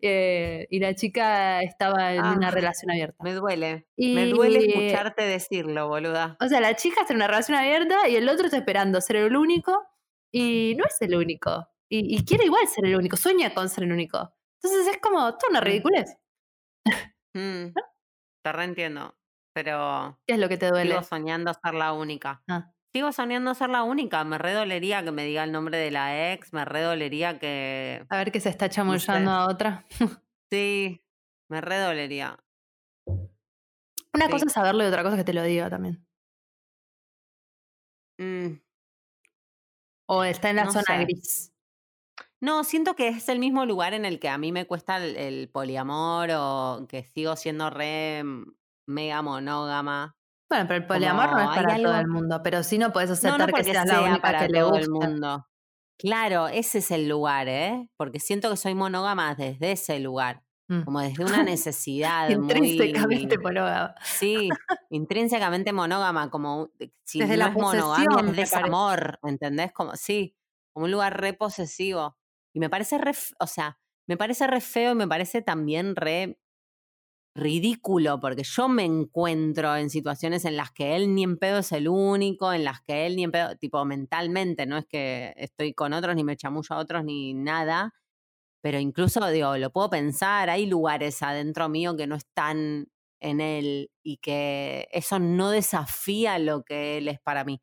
Eh, y la chica estaba en una
Ah,
relación abierta.
Me duele. Me duele escucharte decirlo, boluda.
O sea, la chica está en una relación abierta y el otro está esperando ser el único y no es el único. Y, y quiere igual ser el único, sueña con ser el único. Entonces es como toda una
Mm.
ridiculez.
Mm, te reentiendo. Pero
¿Qué es lo que te duele?
sigo soñando ser la única.
Ah.
Sigo soñando ser la única. Me redolería que me diga el nombre de la ex. Me redolería que.
A ver que se está chamullando a otra.
Sí, me redolería.
Una
Sí.
cosa es saberlo y otra cosa es que te lo diga también.
Mm,
O está en la
No
zona
sé.
gris.
No, siento que es el mismo lugar en el que a mí me cuesta el, el poliamor o que sigo siendo re mm, mega monógama.
Bueno, pero el poliamor no es para todo el mundo, pero sí no puedes aceptar
no
que seas la
sea
única
para
que le gusta.
el mundo. Claro, ese es el lugar, ¿eh? Porque siento que soy monógama desde ese lugar,
Mm.
como desde una necesidad
Intrínsecamente
muy...
monógama.
Sí, intrínsecamente monógama, como de- si
Desde
no
la
es monogamia, es desamor, ¿entendés? Como, sí, como un lugar re posesivo. Y me parece re, o sea, me parece re feo y me parece también re ridículo, porque yo me encuentro en situaciones en las que él ni en pedo es el único, en las que él ni en pedo, tipo mentalmente, no es que estoy con otros, ni me chamullo a otros, ni nada, pero incluso, digo, lo puedo pensar, hay lugares adentro mío que no están en él y que eso no desafía lo que él es para mí.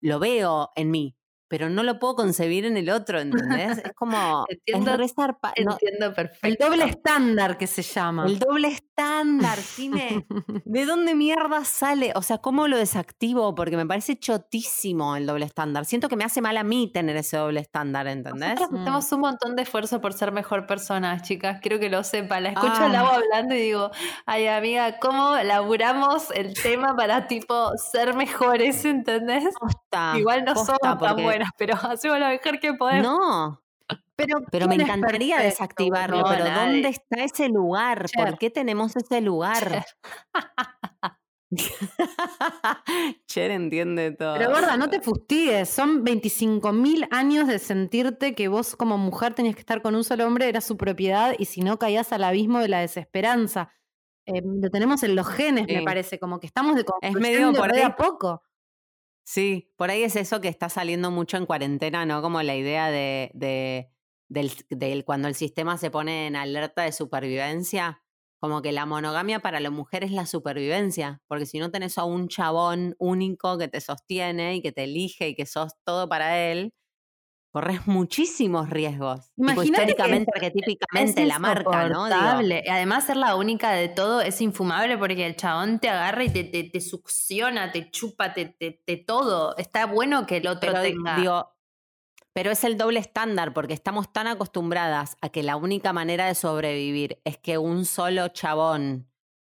Lo veo en mí, pero no lo puedo concebir en el otro, ¿entendés? Es como,
Entiendo-
es re zarpa- no,
Entiendo
El
perfecto.
doble estándar que se llama.
el doble estándar, Jime. ¿De dónde mierda sale? O sea, ¿cómo lo desactivo? Porque me parece chotísimo el doble estándar. Siento que me hace mal a mí tener ese doble estándar, ¿entendés?
Nosotros
Mm.
hacemos un montón de esfuerzo por ser mejor personas, chicas. Quiero que lo sepa. La escucho
Ah.
al agua hablando y digo, ay amiga, ¿cómo laburamos el tema para tipo ser mejores, ¿entendés?
Posta,
Igual no
posta,
somos tan
porque-
buenas, pero hacemos lo mejor que podemos.
No,
Pero,
pero me
¿quién es
encantaría
perfecto?
desactivarlo.
No,
pero
nadie.
¿dónde está ese lugar?
Cher.
¿Por qué tenemos ese lugar? Cher entiende todo.
Pero gorda, no te fustigues. Son 25.000 años de sentirte que vos como mujer tenías que estar con un solo hombre, era su propiedad, y si no caías al abismo de la desesperanza. Eh, lo tenemos en los genes, me parece, como que estamos de
medio por
de
ahí.
a poco.
Sí, por ahí es eso que está saliendo mucho en cuarentena, ¿no? Como la idea de, de del, del cuando el sistema se pone en alerta de supervivencia, como que la monogamia para la mujer es la supervivencia, porque si no tenés a un chabón único que te sostiene y que te elige y que sos todo para él, corres muchísimos riesgos.
Imagínate que
históricamente,
es-
arquetípicamente, la marca, ¿no? Digo,
Además, ser la única de todo es infumable porque el chabón te agarra y te, te, te succiona, te chupa, te, te, todo. Está bueno que el otro
pero
tenga.
digo, pero es el doble estándar porque estamos tan acostumbradas a que la única manera de sobrevivir es que un solo chabón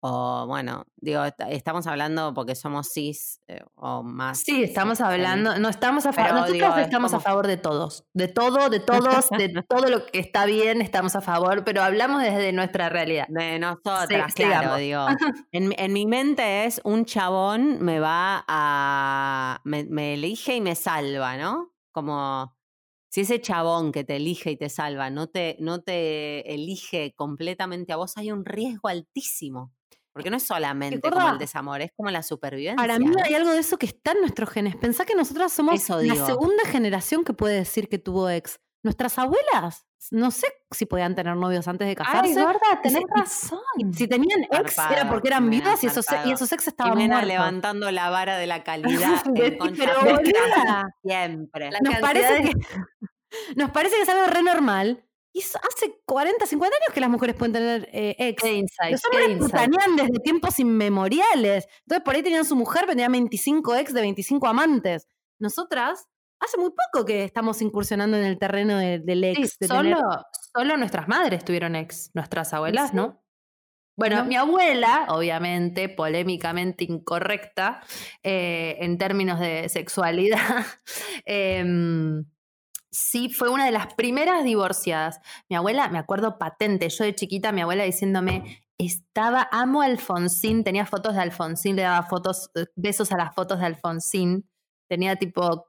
o bueno, digo, est- estamos hablando porque somos cis eh, o más.
Sí, estamos hablando, no estamos a favor, nosotros
digo, es
estamos a favor de todos, de todo, de todos, de todo lo que está bien, estamos a favor, pero hablamos desde nuestra realidad.
De nosotras,
Sí,
claro, digo. En, mi- en mi mente es un chabón me va a. Me, me elige y me salva, ¿no? Como. Si ese chabón que te elige y te salva no te, no te elige completamente a vos, hay un riesgo altísimo. Porque no es solamente como el desamor, es como la supervivencia.
Para mí hay algo de eso que está en nuestros genes. Pensá que nosotras somos
Eso
la
digo.
segunda generación que puede decir que tuvo ex. Nuestras abuelas, no sé si podían tener novios antes de casarse.
gorda,
tenés
razón.
si tenían ex era porque eran viudas y esos, y esos ex estaban
Jimena
muertos.
levantando la vara de la calidad
De-
en
pero,
siempre.
La
nos parece,
de-
que, nos parece que es algo re normal. Y hace 40, 50 años que las mujeres pueden tener eh, ex.
Qué insight,
Los hombres putanean desde tiempos inmemoriales. Entonces por ahí tenían su mujer, pero tenían 25 ex de 25 amantes. Nosotras, hace muy poco que estamos incursionando en el terreno de- del ex.
Sí,
de
solo,
tener-
solo nuestras madres tuvieron ex, nuestras abuelas,
sí?
¿no? Bueno,
No.
mi abuela, obviamente, polémicamente incorrecta eh, en términos de sexualidad, em, sí fue una de las primeras divorciadas. Mi abuela, me acuerdo patente, yo de chiquita, mi abuela diciéndome, estaba, amo a Alfonsín, tenía fotos de Alfonsín, le daba fotos, eh, besos a las fotos de Alfonsín, tenía tipo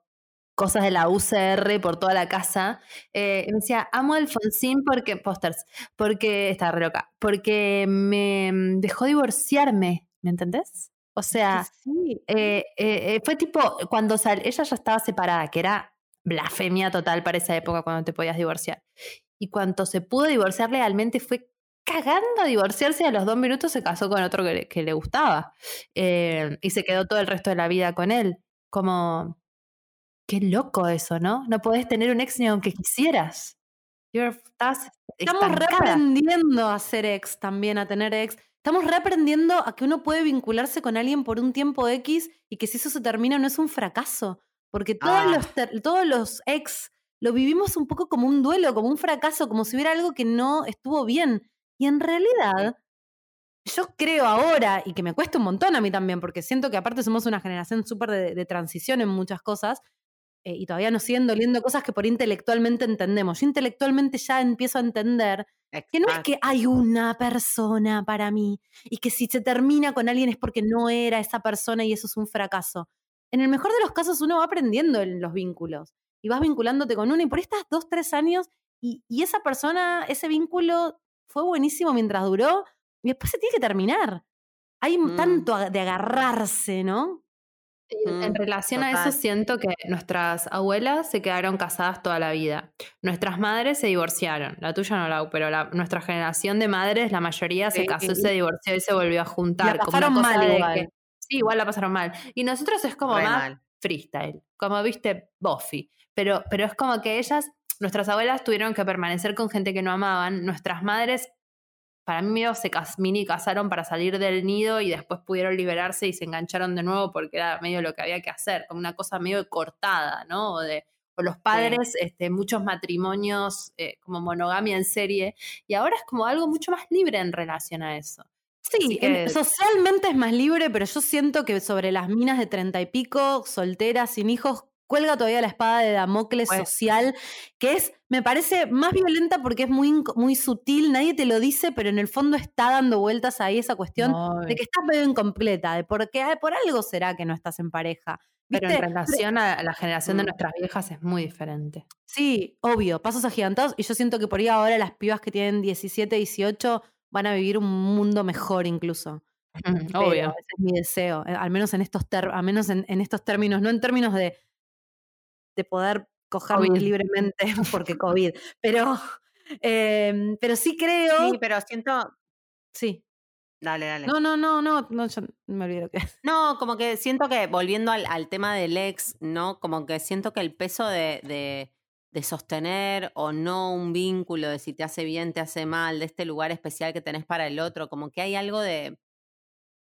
cosas de la UCR por toda la casa. Eh, me decía, amo a Alfonsín porque, pósters, porque, está re loca, porque me mm, dejó divorciarme, ¿me entendés? O sea,
Sí.
eh, fue tipo, cuando sal- ella ya estaba separada, que era blasfemia total para esa época cuando te podías divorciar. Y cuando se pudo divorciar legalmente fue cagando a divorciarse y a los dos minutos se casó con otro que le, que le gustaba. Eh, y se quedó todo el resto de la vida con él. Como, qué loco eso, ¿no? No podés tener un ex ni aunque quisieras. You're- estás
Estamos reaprendiendo a ser ex también, a tener ex. Estamos reaprendiendo a que uno puede vincularse con alguien por un tiempo X y que si eso se termina no es un fracaso. Porque todos,
Ah.
los, todos los ex lo vivimos un poco como un duelo, como un fracaso, como si hubiera algo que no estuvo bien. Y en realidad yo creo ahora, y que me cuesta un montón a mí también, porque siento que aparte somos una generación súper de, de transición en muchas cosas, eh, y todavía nos siguen doliendo cosas que por intelectualmente entendemos. Yo intelectualmente ya empiezo a entender que no es que hay una persona para mí y que si se termina con alguien es porque no era esa persona y eso es un fracaso. En el mejor de los casos uno va aprendiendo en los vínculos y vas vinculándote con uno y por estas dos, tres años y, y esa persona, ese vínculo fue buenísimo mientras duró y después se tiene que terminar. Hay
Mm.
tanto de agarrarse, ¿no?
En
Mm,
relación a eso, siento que nuestras abuelas se quedaron casadas toda la vida. Nuestras madres se divorciaron. La tuya no, la, pero la- nuestra generación de madres, la mayoría se
Sí,
casó,
y-
se divorció y se volvió a juntar. como una
pasaron
cosa
mal
de
igual.
Sí, igual la pasaron mal. Y nosotros es como
Re
más
mal.
freestyle, como viste Buffy. Pero, pero es como que ellas, nuestras abuelas tuvieron que permanecer con gente que no amaban. Nuestras madres, para mí, medio se cas- mini casaron para salir del nido y después pudieron liberarse y se engancharon de nuevo porque era medio lo que había que hacer, como una cosa medio cortada, ¿no? O, de, o los padres, este, muchos matrimonios eh, como monogamia en serie. Y ahora es como algo mucho más libre en relación a eso.
Sí, en- socialmente es más libre, pero yo siento que sobre las minas de treinta y pico, solteras, sin hijos, cuelga todavía la espada de Damocles
Pues-
social, que es, me parece, más violenta porque es muy, muy sutil, nadie te lo dice, pero en el fondo está dando vueltas ahí esa cuestión de que estás medio incompleta, de por qué, por algo será que no estás en pareja.
Pero en relación a la generación de
Mm.
nuestras viejas es muy diferente.
Sí, obvio, pasos agigantados. Y yo siento que por ahí ahora las pibas que tienen 17, 18 van a vivir un mundo mejor incluso. Pero
Obvio.
ese es mi deseo, eh, al menos en estos, ter- al menos en, en estos términos, no en términos de, de poder cogernos
COVID.
libremente porque COVID, pero, em, pero sí creo,
Sí, pero siento.
sí.
Dale, dale.
No, no, no, no, no, yo me olvidé lo que
No, como que siento que, volviendo al, al tema del ex, ¿no? Como que siento que el peso de, de, de sostener o no un vínculo, de si te hace bien, te hace mal, de este lugar especial que tenés para el otro, como que hay algo de,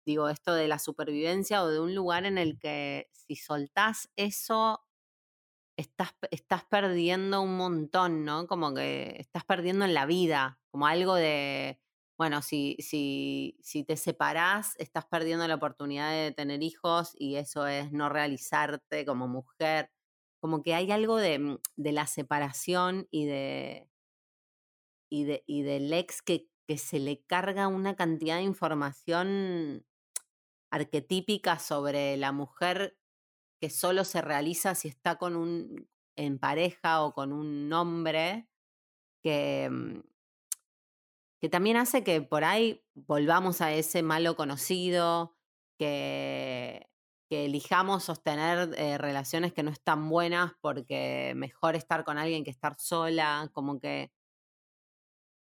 digo, esto de la supervivencia o de un lugar en el que si soltás eso, estás, estás perdiendo un montón, ¿no? Como que estás perdiendo en la vida, como algo de, bueno, si, si, si te separás, estás perdiendo la oportunidad de tener hijos y eso es no realizarte como mujer. Como que hay algo de, mm, de la separación y de, y de y del ex que, que se le carga una cantidad de información arquetípica sobre la mujer que solo se realiza si está con un en pareja o con un hombre que, mm, que también hace que por ahí volvamos a ese malo conocido, que, que elijamos sostener eh, relaciones que no están buenas porque mejor estar con alguien que estar sola, como que...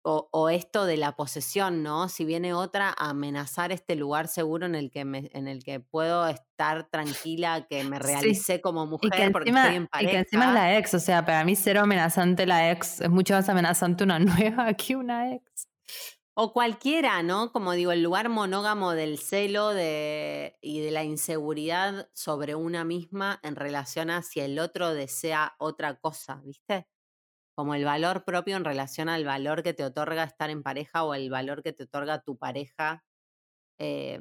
O, o esto de la posesión, ¿no? Si viene otra a amenazar este lugar seguro en el que me, en el que puedo estar tranquila, que me
Sí.
realicé como mujer
que,
porque estoy en
y que encima es la ex, o sea, para mí cero amenazante la ex, es mucho más amenazante una nueva que una ex.
O cualquiera, ¿no? Como digo, el lugar monógamo del celo de, y de la inseguridad sobre una misma en relación a si el otro desea otra cosa, ¿viste? Como el valor propio en relación al valor que te otorga estar en pareja o el valor que te otorga tu pareja. Eh,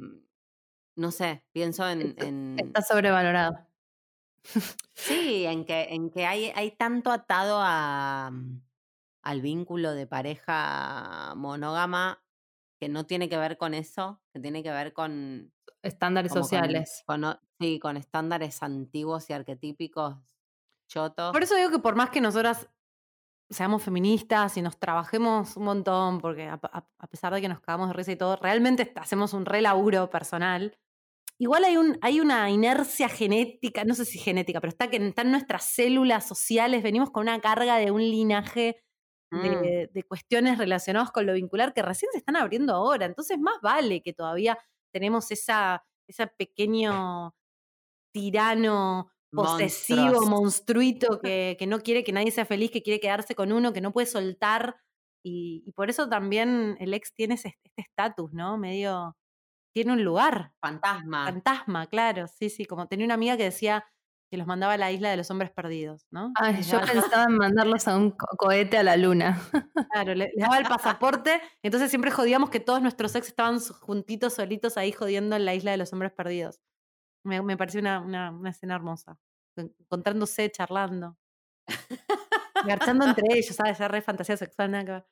no sé, pienso en, en-
Está sobrevalorado.
Sí, en que, en que hay, hay tanto atado a, al vínculo de pareja monógama que no tiene que ver con eso, que tiene que ver con,
Estándares
con-
sociales.
con sí, con estándares antiguos y arquetípicos chotos.
Por eso digo que por más que nosotras seamos feministas y nos trabajemos un montón, porque a, a- a pesar de que nos cagamos de risa y todo, realmente hacemos un re laburo personal. Igual hay, un, hay una inercia genética, no sé si genética, pero está, que está en nuestras células sociales, venimos con una carga de un linaje
Mm,
de, de cuestiones relacionadas con lo vincular que recién se están abriendo ahora. Entonces, más vale que todavía tenemos esa, ese pequeño tirano posesivo,
Monstruos.
monstruito que, que no quiere que nadie sea feliz, que quiere quedarse con uno, que no puede soltar. Y, y por eso también el ex tiene ese- este estatus, ¿no? Medio. Tiene un lugar.
fantasma.
Fantasma, claro. Sí, sí. Como tenía una amiga que decía que los mandaba a la isla de los hombres perdidos, ¿no?
Ay,
Les
yo pensaba en mandarlos a un co- cohete a la luna.
Claro, le, le daba el pasaporte, entonces siempre jodíamos que todos nuestros ex estaban juntitos, solitos ahí jodiendo en la isla de los hombres perdidos. Me, me pareció una, una, una escena hermosa. en- Encontrándose, charlando. Garchando entre ellos, ¿sabes? Esa re fantasía sexual, nada que ver.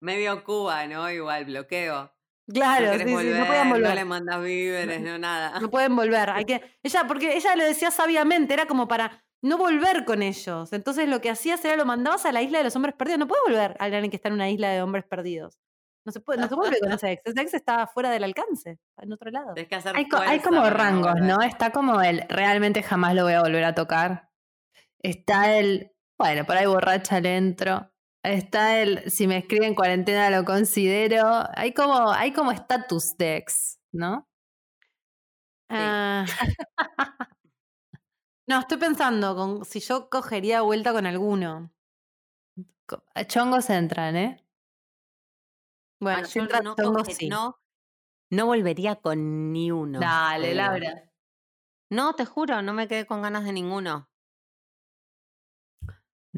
Medio Cuba, ¿no? Igual, bloqueo.
Claro,
no
sí,
querés
sí,
volver,
no podían
no
volver.
le mandas víveres, no nada.
No pueden volver. Hay que, ella, porque ella lo decía sabiamente, era como para no volver con ellos. Entonces lo que hacías era lo mandabas a la isla de los hombres perdidos. No puede volver a alguien que está en una isla de hombres perdidos. No se puede, no se vuelve con ese ex. Ese ex está fuera del alcance, en otro lado.
Tenés que hacer
Hay, co- hay como rangos,
volver.
¿no? Está como el realmente jamás lo voy a volver a tocar. Está el, bueno, por ahí borracha le entro. Está el, si me escribe en cuarentena lo considero. Hay como, hay como estatus de ex, ¿no?
Ah. no, estoy pensando con, si yo cogería vuelta con alguno.
Co- Chongos entran, ¿eh?
Bueno,
yo
entra
no,
chongo,
coge-
sí.
no, no volvería con ni uno.
Dale,
digo.
Laura.
No, te juro, no me quedé con ganas de ninguno.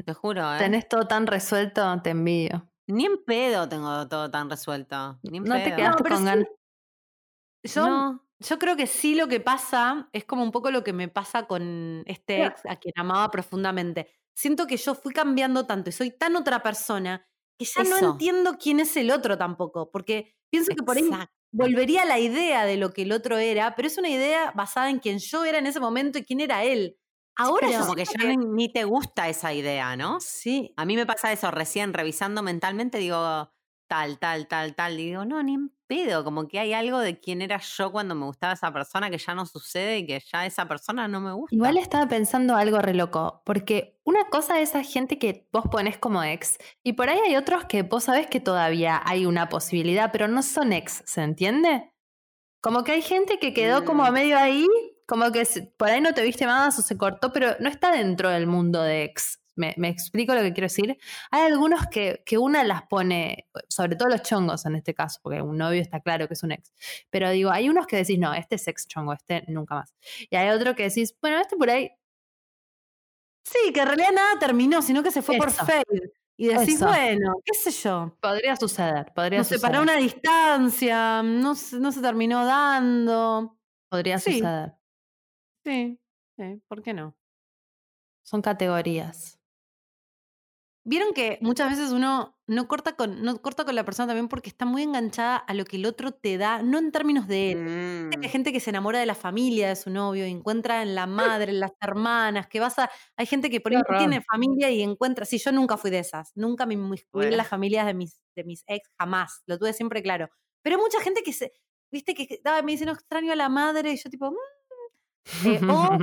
Te juro, ¿eh?
Tenés todo tan resuelto, te envidio.
Ni en pedo tengo todo tan resuelto. Ni en
No te quedaste
pero
con
sí.
ganas.
Yo,
No.
yo creo que sí lo que pasa es como un poco lo que me pasa con este ex a quien amaba profundamente. Siento que yo fui cambiando tanto y soy tan otra persona que ya no entiendo quién es el otro tampoco, porque pienso que por ahí volvería a la idea de lo que el otro era, pero es una idea basada en quién yo era en ese momento y quién era él. Ahora
como que ya ni, te gusta esa idea, ¿no?
Sí,
A mí me pasa eso, recién revisando mentalmente digo tal, tal, tal, tal, y digo, no, ni en pedo, como que hay algo de quién era yo cuando me gustaba esa persona que ya no sucede y que ya esa persona no me gusta.
Igual estaba pensando algo re loco, porque una cosa es esa gente que vos ponés como ex, y por ahí hay otros que vos sabés que todavía hay una posibilidad, pero no son ex, ¿se entiende? Como que hay gente que quedó como a
Mm.
medio ahí, como que por ahí no te viste más o se cortó, pero no está dentro del mundo de ex. ¿Me, me explico lo que quiero decir? Hay algunos que, que una las pone, sobre todo los chongos en este caso, porque un novio está claro que es un ex. Pero digo, hay unos que decís, no, este es ex chongo, este nunca más. Y hay otro que decís, bueno, este por ahí
sí, que en realidad nada terminó, sino que se fue por fade. Y decís,
Eso.
bueno, qué sé yo.
podría suceder, podría
Nos separó
suceder.
una distancia, no, se- no se terminó dando.
Podría
Sí.
suceder.
Sí, sí, ¿por qué no?
Son categorías.
Vieron que muchas veces uno no corta con, no corta con la persona también porque está muy enganchada a lo que el otro te da, no en términos de él. Hay
Mm,
gente que se enamora de la familia de su novio encuentra en la madre, en las hermanas, que vas a. Hay gente que por ahí no tiene familia y encuentra. Sí, yo nunca fui de esas. Nunca me inmiscuí en las familias de mis, de mis ex, jamás. Lo tuve siempre claro. Pero hay mucha gente que se. Viste que me dice, no extraño a la madre. Y yo, tipo, "Mm". Eh, o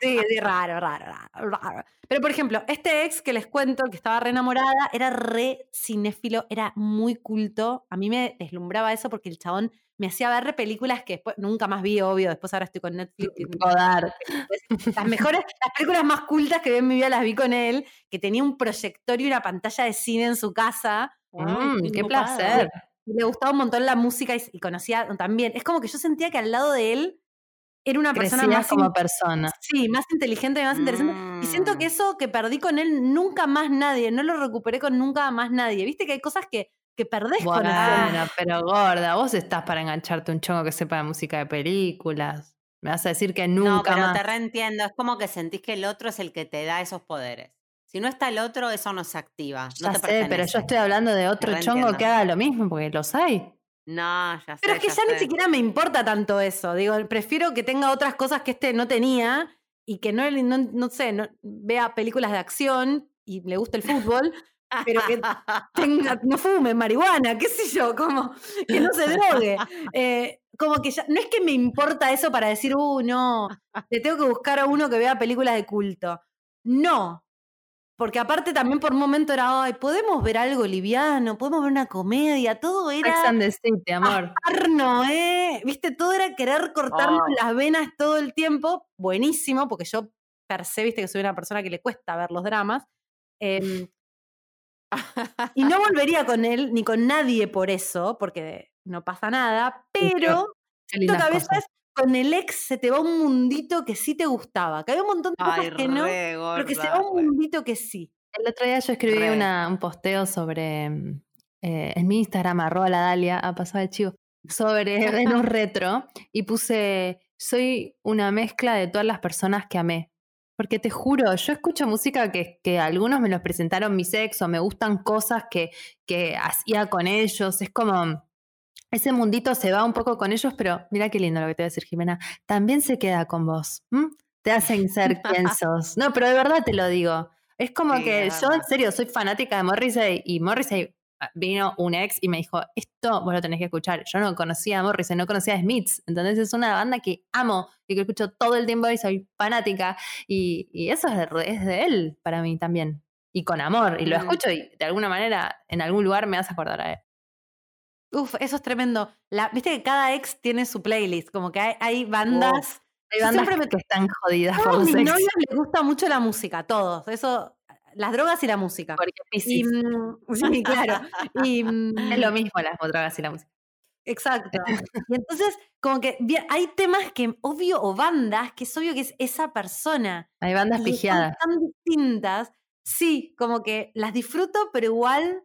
Sí, sí, raro, raro, raro, raro. Pero, por ejemplo, este ex que les cuento, que estaba re enamorada, era re cinéfilo, era muy culto. A mí me deslumbraba eso porque el chabón me hacía ver películas que después nunca más vi, obvio. Después ahora estoy con Netflix. y-
Godard.
Las mejores, las películas más cultas que vi en mi vida las vi con él, que tenía un proyector y una pantalla de cine en su casa.
Mm, qué placer.
Le gustaba un montón la música y, y conocía también. Es como que yo sentía que al lado de él era una persona más
como persona.
Sí, más inteligente y más interesante. Y siento que
Mm.
eso que perdí con él, nunca más nadie, no lo recuperé con nunca más nadie. Viste que hay cosas que, que perdés con
Bueno,
eso.
pero gorda, vos estás para engancharte un chongo que sepa de música de películas. Me vas a decir que
No,
nunca
pero
más.
te reentiendo. Es como que sentís que el otro es el que te da esos poderes. Si no está el otro, eso no se activa.
Ya
no te
sé, pero yo estoy hablando de otro chongo que haga lo mismo, porque los hay.
No, ya sé.
Pero es que ya, ni siquiera me importa tanto eso. Digo, prefiero que tenga otras cosas que este no tenía y que no, no, no sé, no, vea películas de acción y le guste el fútbol, pero que tenga, no fume marihuana, qué sé yo, como que no se drogue. Eh, como que ya, no es que me importa eso para decir, uh, no, le tengo que buscar a uno que vea películas de culto. No. Porque aparte también por un momento era, ay, podemos ver algo liviano, podemos ver una comedia, todo
Sex
era
and the City, amor.
Arno, ¿eh? Viste, todo era querer cortarnos
Oh.
las venas todo el tiempo. Buenísimo, porque yo per se, viste que soy una persona que le cuesta ver los dramas. Em, y no volvería con él ni con nadie por eso, porque no pasa nada, pero siento que a veces. Con el ex se te va un mundito que sí te gustaba. Que había un montón de cosas
Ay,
que no,
re
pero que se va un mundito que sí.
El otro día yo escribí una- un posteo sobre mm, eh, en mi Instagram, arroba la Dalia, a pasar de chivo, sobre Venus Retro y puse soy una mezcla de todas las personas que amé. Porque te juro, yo escucho música que, que algunos me los presentaron mis ex o me gustan cosas que, que hacía con ellos. Es como, ese mundito se va un poco con ellos, pero mira qué lindo lo que te voy a decir, Jimena. También se queda con vos. Te hacen ser quien sos. No, pero de verdad te lo digo. Es como
Sí,
que yo, en serio, soy fanática de Morrissey y Morrissey ah, vino un ex y me dijo, esto vos lo tenés que escuchar. Yo no conocía a Morrissey, no conocía a Smiths. Entonces es una banda que amo y que escucho todo el tiempo y soy fanática. Y, y eso es de, es de él para mí también. Y con amor. Y lo
Mm.
escucho y de alguna manera, en algún lugar me a acordar a él.
Uf, eso es tremendo. La, Viste que cada ex tiene su playlist, como que hay, hay bandas.
Hay
Yo
bandas
siempre me-
que están jodidas por los
mis novios les gusta mucho la música, todos. Eso, las drogas y la música.
Porque
Y, mm, sí, claro. Y, mm,
Es lo mismo las drogas y la música.
Exacto. Y entonces, como que hay temas que, obvio, o bandas, que es obvio que es esa persona.
Hay bandas pigiadas.
tan distintas. Sí, como que las disfruto, pero igual.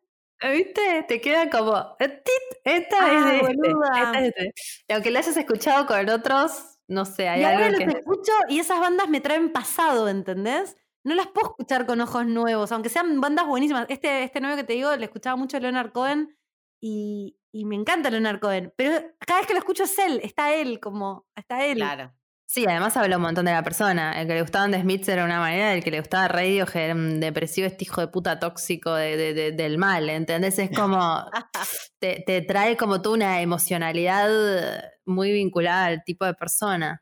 ¿Viste? Te queda como. eh, tit, Esta
Ah,
es de este,
boluda.
esta es este. Y aunque la hayas escuchado con otros, no sé, hay
y ahora
algo
los
que.
escucho y esas bandas me traen pasado, ¿entendés? No las puedo escuchar con ojos nuevos, aunque sean bandas buenísimas. Este, este novio que te digo, le escuchaba mucho a Leonard Cohen y, y me encanta Leonard Cohen. Pero cada vez que lo escucho es él, está él, como, está él.
Claro.
Sí, además habla un montón de la persona. El que le gustaban de Smiths era una manera, el que le gustaba Radiohead era un depresivo, este hijo de puta tóxico de- de- de- del mal, ¿entendés? Es como. te, te trae como tú una emocionalidad muy vinculada al tipo de persona.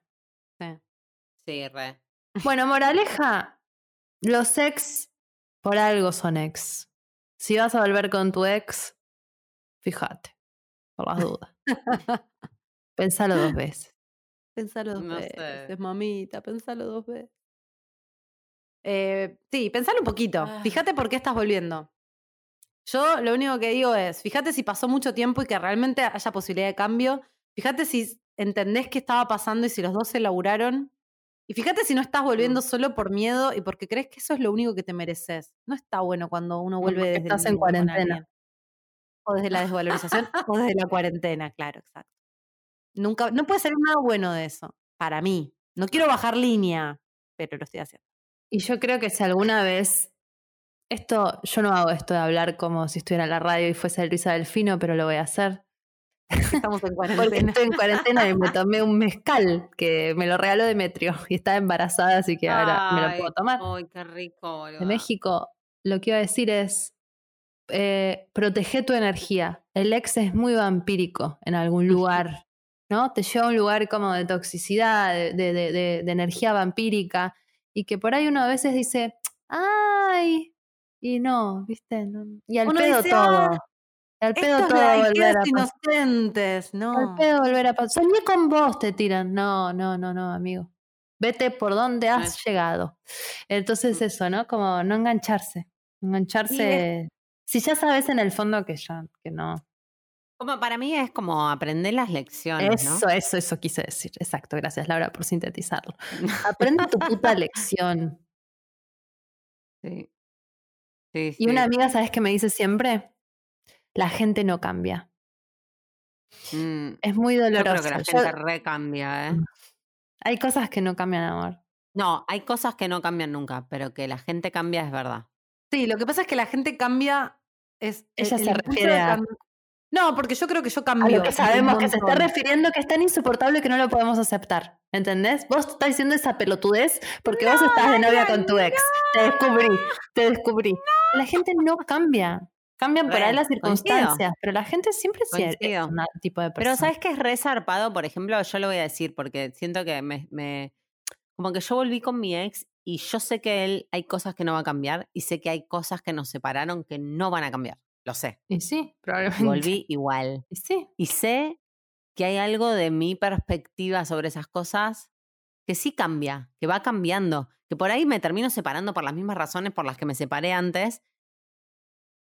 Sí, re.
Bueno, moraleja, los ex por algo son ex. Si vas a volver con tu ex, fíjate, por las dudas. Pensalo dos veces.
Pensalo dos
No sé.
veces, mamita, pensalo dos veces. Eh, sí, pensalo un poquito.
Ah.
Fíjate por qué estás volviendo. Yo lo único que digo es, fíjate si pasó mucho tiempo y que realmente haya posibilidad de cambio. Fíjate si entendés qué estaba pasando y si los dos se laburaron. Y fíjate si no estás volviendo solo por miedo y porque crees que eso es lo único que te mereces. No está bueno cuando uno vuelve desde
estás en cuarentena.
O desde la desvalorización o desde la cuarentena, claro, exacto. Nunca, no puede ser nada bueno de eso, para mí. No quiero bajar línea, pero lo estoy haciendo.
Y yo creo que si alguna vez, esto, yo no hago esto de hablar como si estuviera en la radio y fuese Luisa Delfino, pero lo voy a hacer.
Estamos en
Porque
cuarentena.
estoy en cuarentena y me tomé un mezcal que me lo regaló Demetrio y estaba embarazada, así que ahora me lo puedo tomar.
Ay, qué rico,
de. México, lo que iba a decir es, eh, protege tu energía. El ex es muy vampírico en algún lugar, ¿no? Te lleva a un lugar como de toxicidad, de, de- de- energía vampírica, y que por ahí uno a veces dice, ¡ay! Y no, ¿viste? No- Y al
Uno
pedo
dice,
todo.
"Ah,
al pedo todo volver a
inocentes,
Al
no.
pedo volver a pasar. Soñé con vos, te tiran. No, no, no, no, amigo. Vete por donde has llegado. Entonces,
Mm.
eso, ¿no? Como no engancharse. Engancharse. Si ya sabes en el fondo que ya, que no.
Como para mí es como aprender las lecciones, ¿no?
Eso, eso, eso quise decir. Exacto. Gracias, Laura, por sintetizarlo. Aprende tu puta lección.
Sí. Sí,
Y una
sí.
amiga, ¿sabes qué me dice siempre? La gente no cambia.
Mm,
Es muy
Yo
doloroso.
creo que la
Yo-
gente recambia, ¿eh?
Hay cosas que no cambian, amor.
No, hay cosas que no cambian nunca, pero que la gente cambia es verdad.
Sí, lo que pasa es que la gente cambia. Es, el-
Ella
el
se
impulso
refiere a-
No, porque yo creo que yo
A
cambio.
lo que sabemos que se está refiriendo que es tan insoportable que no lo podemos aceptar. ¿Entendés? Vos estás diciendo esa pelotudez porque vos estás de novia con tu ex. Te descubrí, te descubrí. La gente no cambia. Cambian por ahí las
coincido.
circunstancias, pero la gente siempre sí es
Coincido.
un tipo de persona.
Pero ¿sabes qué es re zarpado? Por ejemplo, yo lo voy a decir porque siento que me, me- Como que yo volví con mi ex y yo sé que él hay cosas que no va a cambiar y sé que hay cosas que nos separaron que no van a cambiar. Lo sé.
Y sí, probablemente.
volví igual.
Y sí.
Y sé que hay algo de mi perspectiva sobre esas cosas que sí cambia, que va cambiando, que por ahí me termino separando por las mismas razones por las que me separé antes,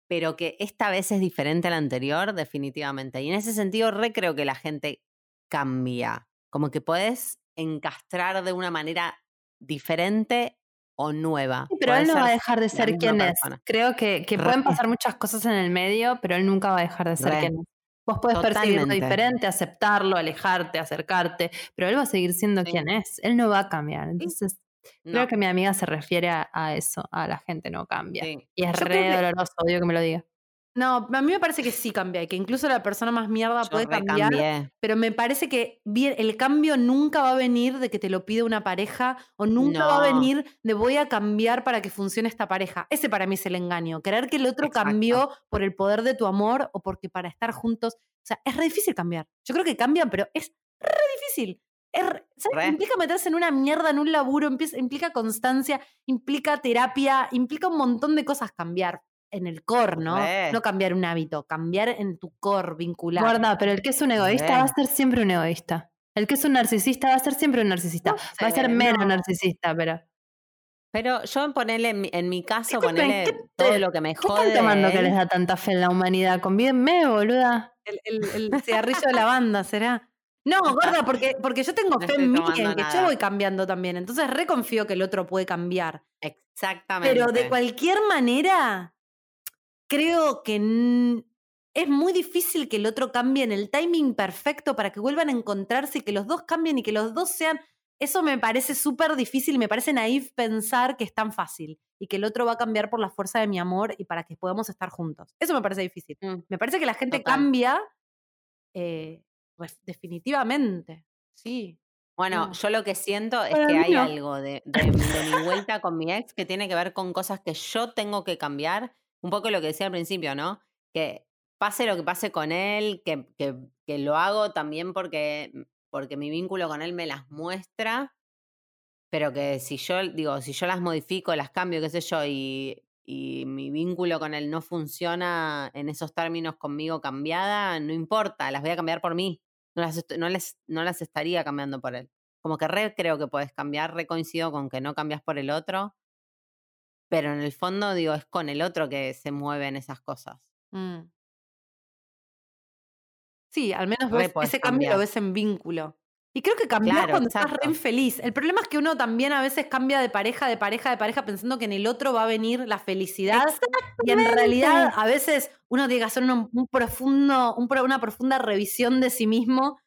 pero que esta vez es diferente a la anterior, definitivamente. Y en ese sentido, re creo que la gente cambia. como que podés encastrar de una manera diferente o nueva.
Sí, pero él no va a dejar de ser quien es.
persona.
Creo que, pueden pasar muchas cosas en el medio, pero él nunca va a dejar de ser
Re.
quien es. Vos podés percibirlo diferente, aceptarlo, alejarte, acercarte, pero él va a seguir siendo
Sí.
quien es. Él no va a cambiar. Entonces, creo que mi amiga se refiere a, a eso, a la gente no cambia.
sí.
Y es
Yo
re doloroso, odio que me lo diga.
No, a mí me parece que sí cambia y que incluso la persona más mierda
Yo
puede cambiar. Pero me parece que bien, el cambio nunca va a venir de que te lo pide una pareja o nunca va a venir de voy a cambiar para que funcione esta pareja. Ese para mí es el engaño. Creer que el otro
Exacto.
cambió por el poder de tu amor o porque para estar juntos. O sea, es re difícil cambiar. Yo creo que cambian, pero es re difícil. Es re- ¿sabes? Implica meterse en una mierda, en un laburo, implica constancia, implica terapia, implica un montón de cosas cambiar en el core, ¿no?
Re.
No cambiar un hábito, cambiar en tu core vincular.
Guarda, pero el que es un egoísta
Re.
va a ser siempre un egoísta. El que es un narcisista va a ser siempre un narcisista.
No
va a ser menos
no.
narcisista, pero.
Pero yo ponerle en mi, en mi caso,
Disculpen,
ponerle
¿qué
todo lo que me
¿Qué
jode.
están tomando
de
que les da tanta fe en la humanidad? Convídenme, boluda.
El, el- el cigarrillo de lavanda, ¿será? No, gorda, porque, porque yo tengo
No
fe en mí en que yo voy cambiando también. Entonces reconfío que el otro puede cambiar.
Exactamente.
Pero de cualquier manera, creo que es muy difícil que el otro cambie en el timing perfecto para que vuelvan a encontrarse y que los dos cambien y que los dos sean. Eso me parece súper difícil y me parece naif pensar que es tan fácil y que el otro va a cambiar por la fuerza de mi amor y para que podamos estar juntos. Eso me parece difícil.
Mm,
Me parece que la gente
Total.
cambia eh, definitivamente. Sí.
Bueno,
No.
yo lo que siento es
Para
que hay
no.
algo de, de mi- de mi vuelta con mi ex que tiene que ver con cosas que yo tengo que cambiar. Un poco lo que decía al principio, ¿no? Que pase lo que pase con él, que, que- que lo hago también porque, porque mi vínculo con él me las muestra, pero que si yo, digo, si yo las modifico, las cambio, qué sé yo, y, y mi vínculo con él no funciona en esos términos conmigo cambiada, no importa, las voy a cambiar por mí. No las, no les, no las estaría cambiando por él. Como que re creo que puedes cambiar, re coincido con que no cambias por el otro, pero en el fondo, digo, es con el otro que se mueven esas cosas.
Mm. Sí, al menos
podés
ese cambio lo
cambiar.
ves en vínculo. Y creo que cambiás
Claro,
cuando estás re infeliz. El problema es que uno también a veces cambia de pareja, de pareja, de pareja, pensando que en el otro va a venir la felicidad. Y en realidad a veces uno tiene que hacer un, un profundo, un pro- una profunda revisión de sí mismo.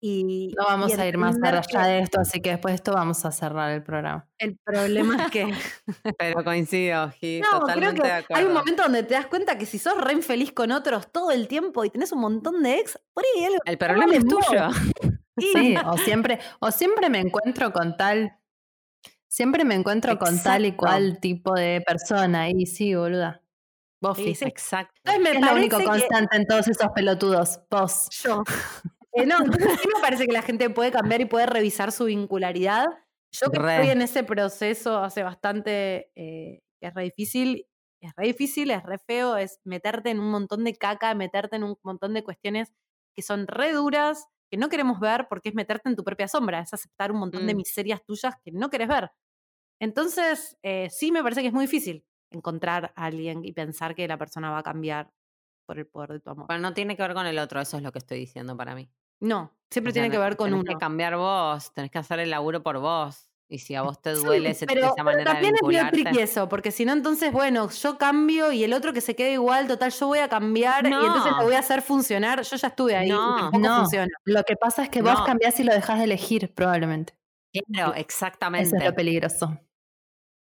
Y,
No vamos
y
a ir más allá de esto, así que después de esto vamos a cerrar el programa.
El problema es que
Pero coincido,
No, creo
totalmente
que
de
hay
acuerdo.
un momento donde te das cuenta que si sos re infeliz con otros todo el tiempo y tenés un montón de ex, por ahí hay algo
El problema es tuyo.
Sí.
Sí, o siempre, o siempre me encuentro con tal, siempre me encuentro con tal y cual tipo de persona. Y sí, boluda. Vos
Sí.
Exacto.
Entonces me
¿Qué es lo único
que-
constante en todos esos pelotudos? Vos.
Yo. Eh, no, entonces sí me parece que la gente puede cambiar y puede revisar su vincularidad. Yo que
Re.
estoy en ese proceso hace bastante, eh, es re difícil, es re difícil, es re feo, es meterte en un montón de caca, meterte en un montón de cuestiones que son re duras, que no queremos ver porque es meterte en tu propia sombra, es aceptar un montón de
Mm.
miserias tuyas que no querés ver. Entonces, eh, sí me parece que es muy difícil encontrar a alguien y pensar que la persona va a cambiar por el poder de tu amor.
Bueno, no tiene que ver con el otro, eso es lo que estoy diciendo para mí.
No, siempre
O sea,
tiene que ver con
tenés
uno.
que cambiar vos, tenés que hacer el laburo por vos. Y si a vos te
Sí,
duele ese-
pero,
esa
pero
manera de
también es
vincularte.
tricky eso, porque si no, entonces, bueno, yo cambio y el otro que se quede igual, total, yo voy a cambiar y entonces lo voy a hacer funcionar. Yo ya estuve ahí
No.
y
No.
funciona.
Lo que pasa es que vos
No.
cambiás y lo dejás de elegir, probablemente.
Claro,
Eso
exactamente.
es lo peligroso.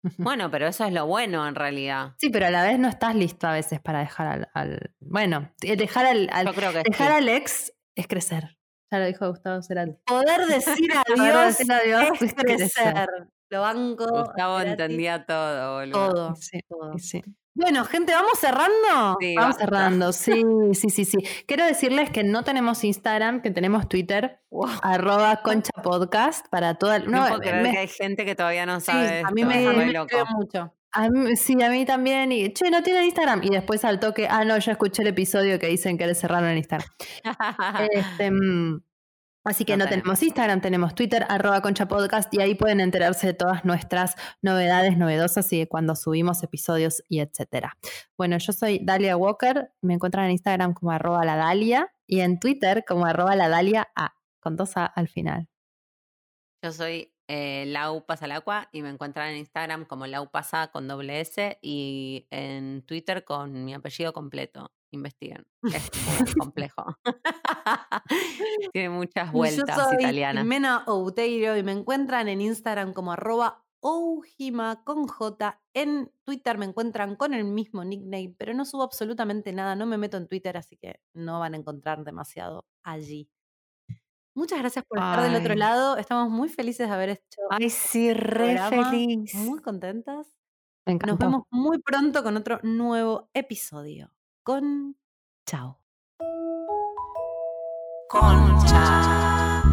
Bueno, pero eso es lo bueno en realidad.
Sí, pero a la vez no estás listo a veces para dejar al. al- bueno, dejar al, al-
Yo creo que
dejar
sí.
al ex es crecer. Ya lo dijo Gustavo Cerati.
Poder decir
Poder
adiós
decir adiós
es
es crecer.
crecer. Lo banco.
Gustavo
Cerati,
entendía todo, boludo.
todo.
Sí,
todo.
sí.
Bueno, gente, ¿vamos cerrando?
Sí,
Vamos
basta.
cerrando, sí, sí, sí, sí. Quiero decirles que no tenemos Instagram, que tenemos Twitter,
Wow.
arroba concha podcast para toda el...
No,
No,
puedo creer
me-
que hay gente que todavía no
Sí,
sabe
a mí
esto,
me, me
loco.
mucho.
A mí- sí, a mí también. Y, che, no tienen Instagram. Y después al toque, ah, no, ya escuché el episodio que dicen que le cerraron el Instagram. Este, mm, así que
No
no,
tenemos.
tenemos Instagram, tenemos Twitter, arroba concha podcast, y ahí pueden enterarse de todas nuestras novedades novedosas y de cuando subimos episodios y etcétera. Bueno, yo soy Dalia Walker, me encuentran en Instagram como arroba la Dalia y en Twitter como arroba la Dalia A, con dos A al final.
Yo soy eh, Lau Pasalacua y me encuentran en Instagram como Lau Pasa con doble S y en Twitter con mi apellido completo. Investiguen. Es complejo. Tiene muchas vueltas
Yo soy
italianas.
Jimena Outeiro y me encuentran en Instagram como arroba Oujima con J. En Twitter me encuentran con el mismo nickname, pero no subo absolutamente nada. No me meto en Twitter, así que no van a encontrar demasiado allí. Muchas gracias por estar del otro lado. Estamos muy felices de haber hecho
Ay, sí, re
programa,
feliz.
muy contentas.
Me
Nos vemos muy pronto con otro nuevo episodio. Con chao.
Concha.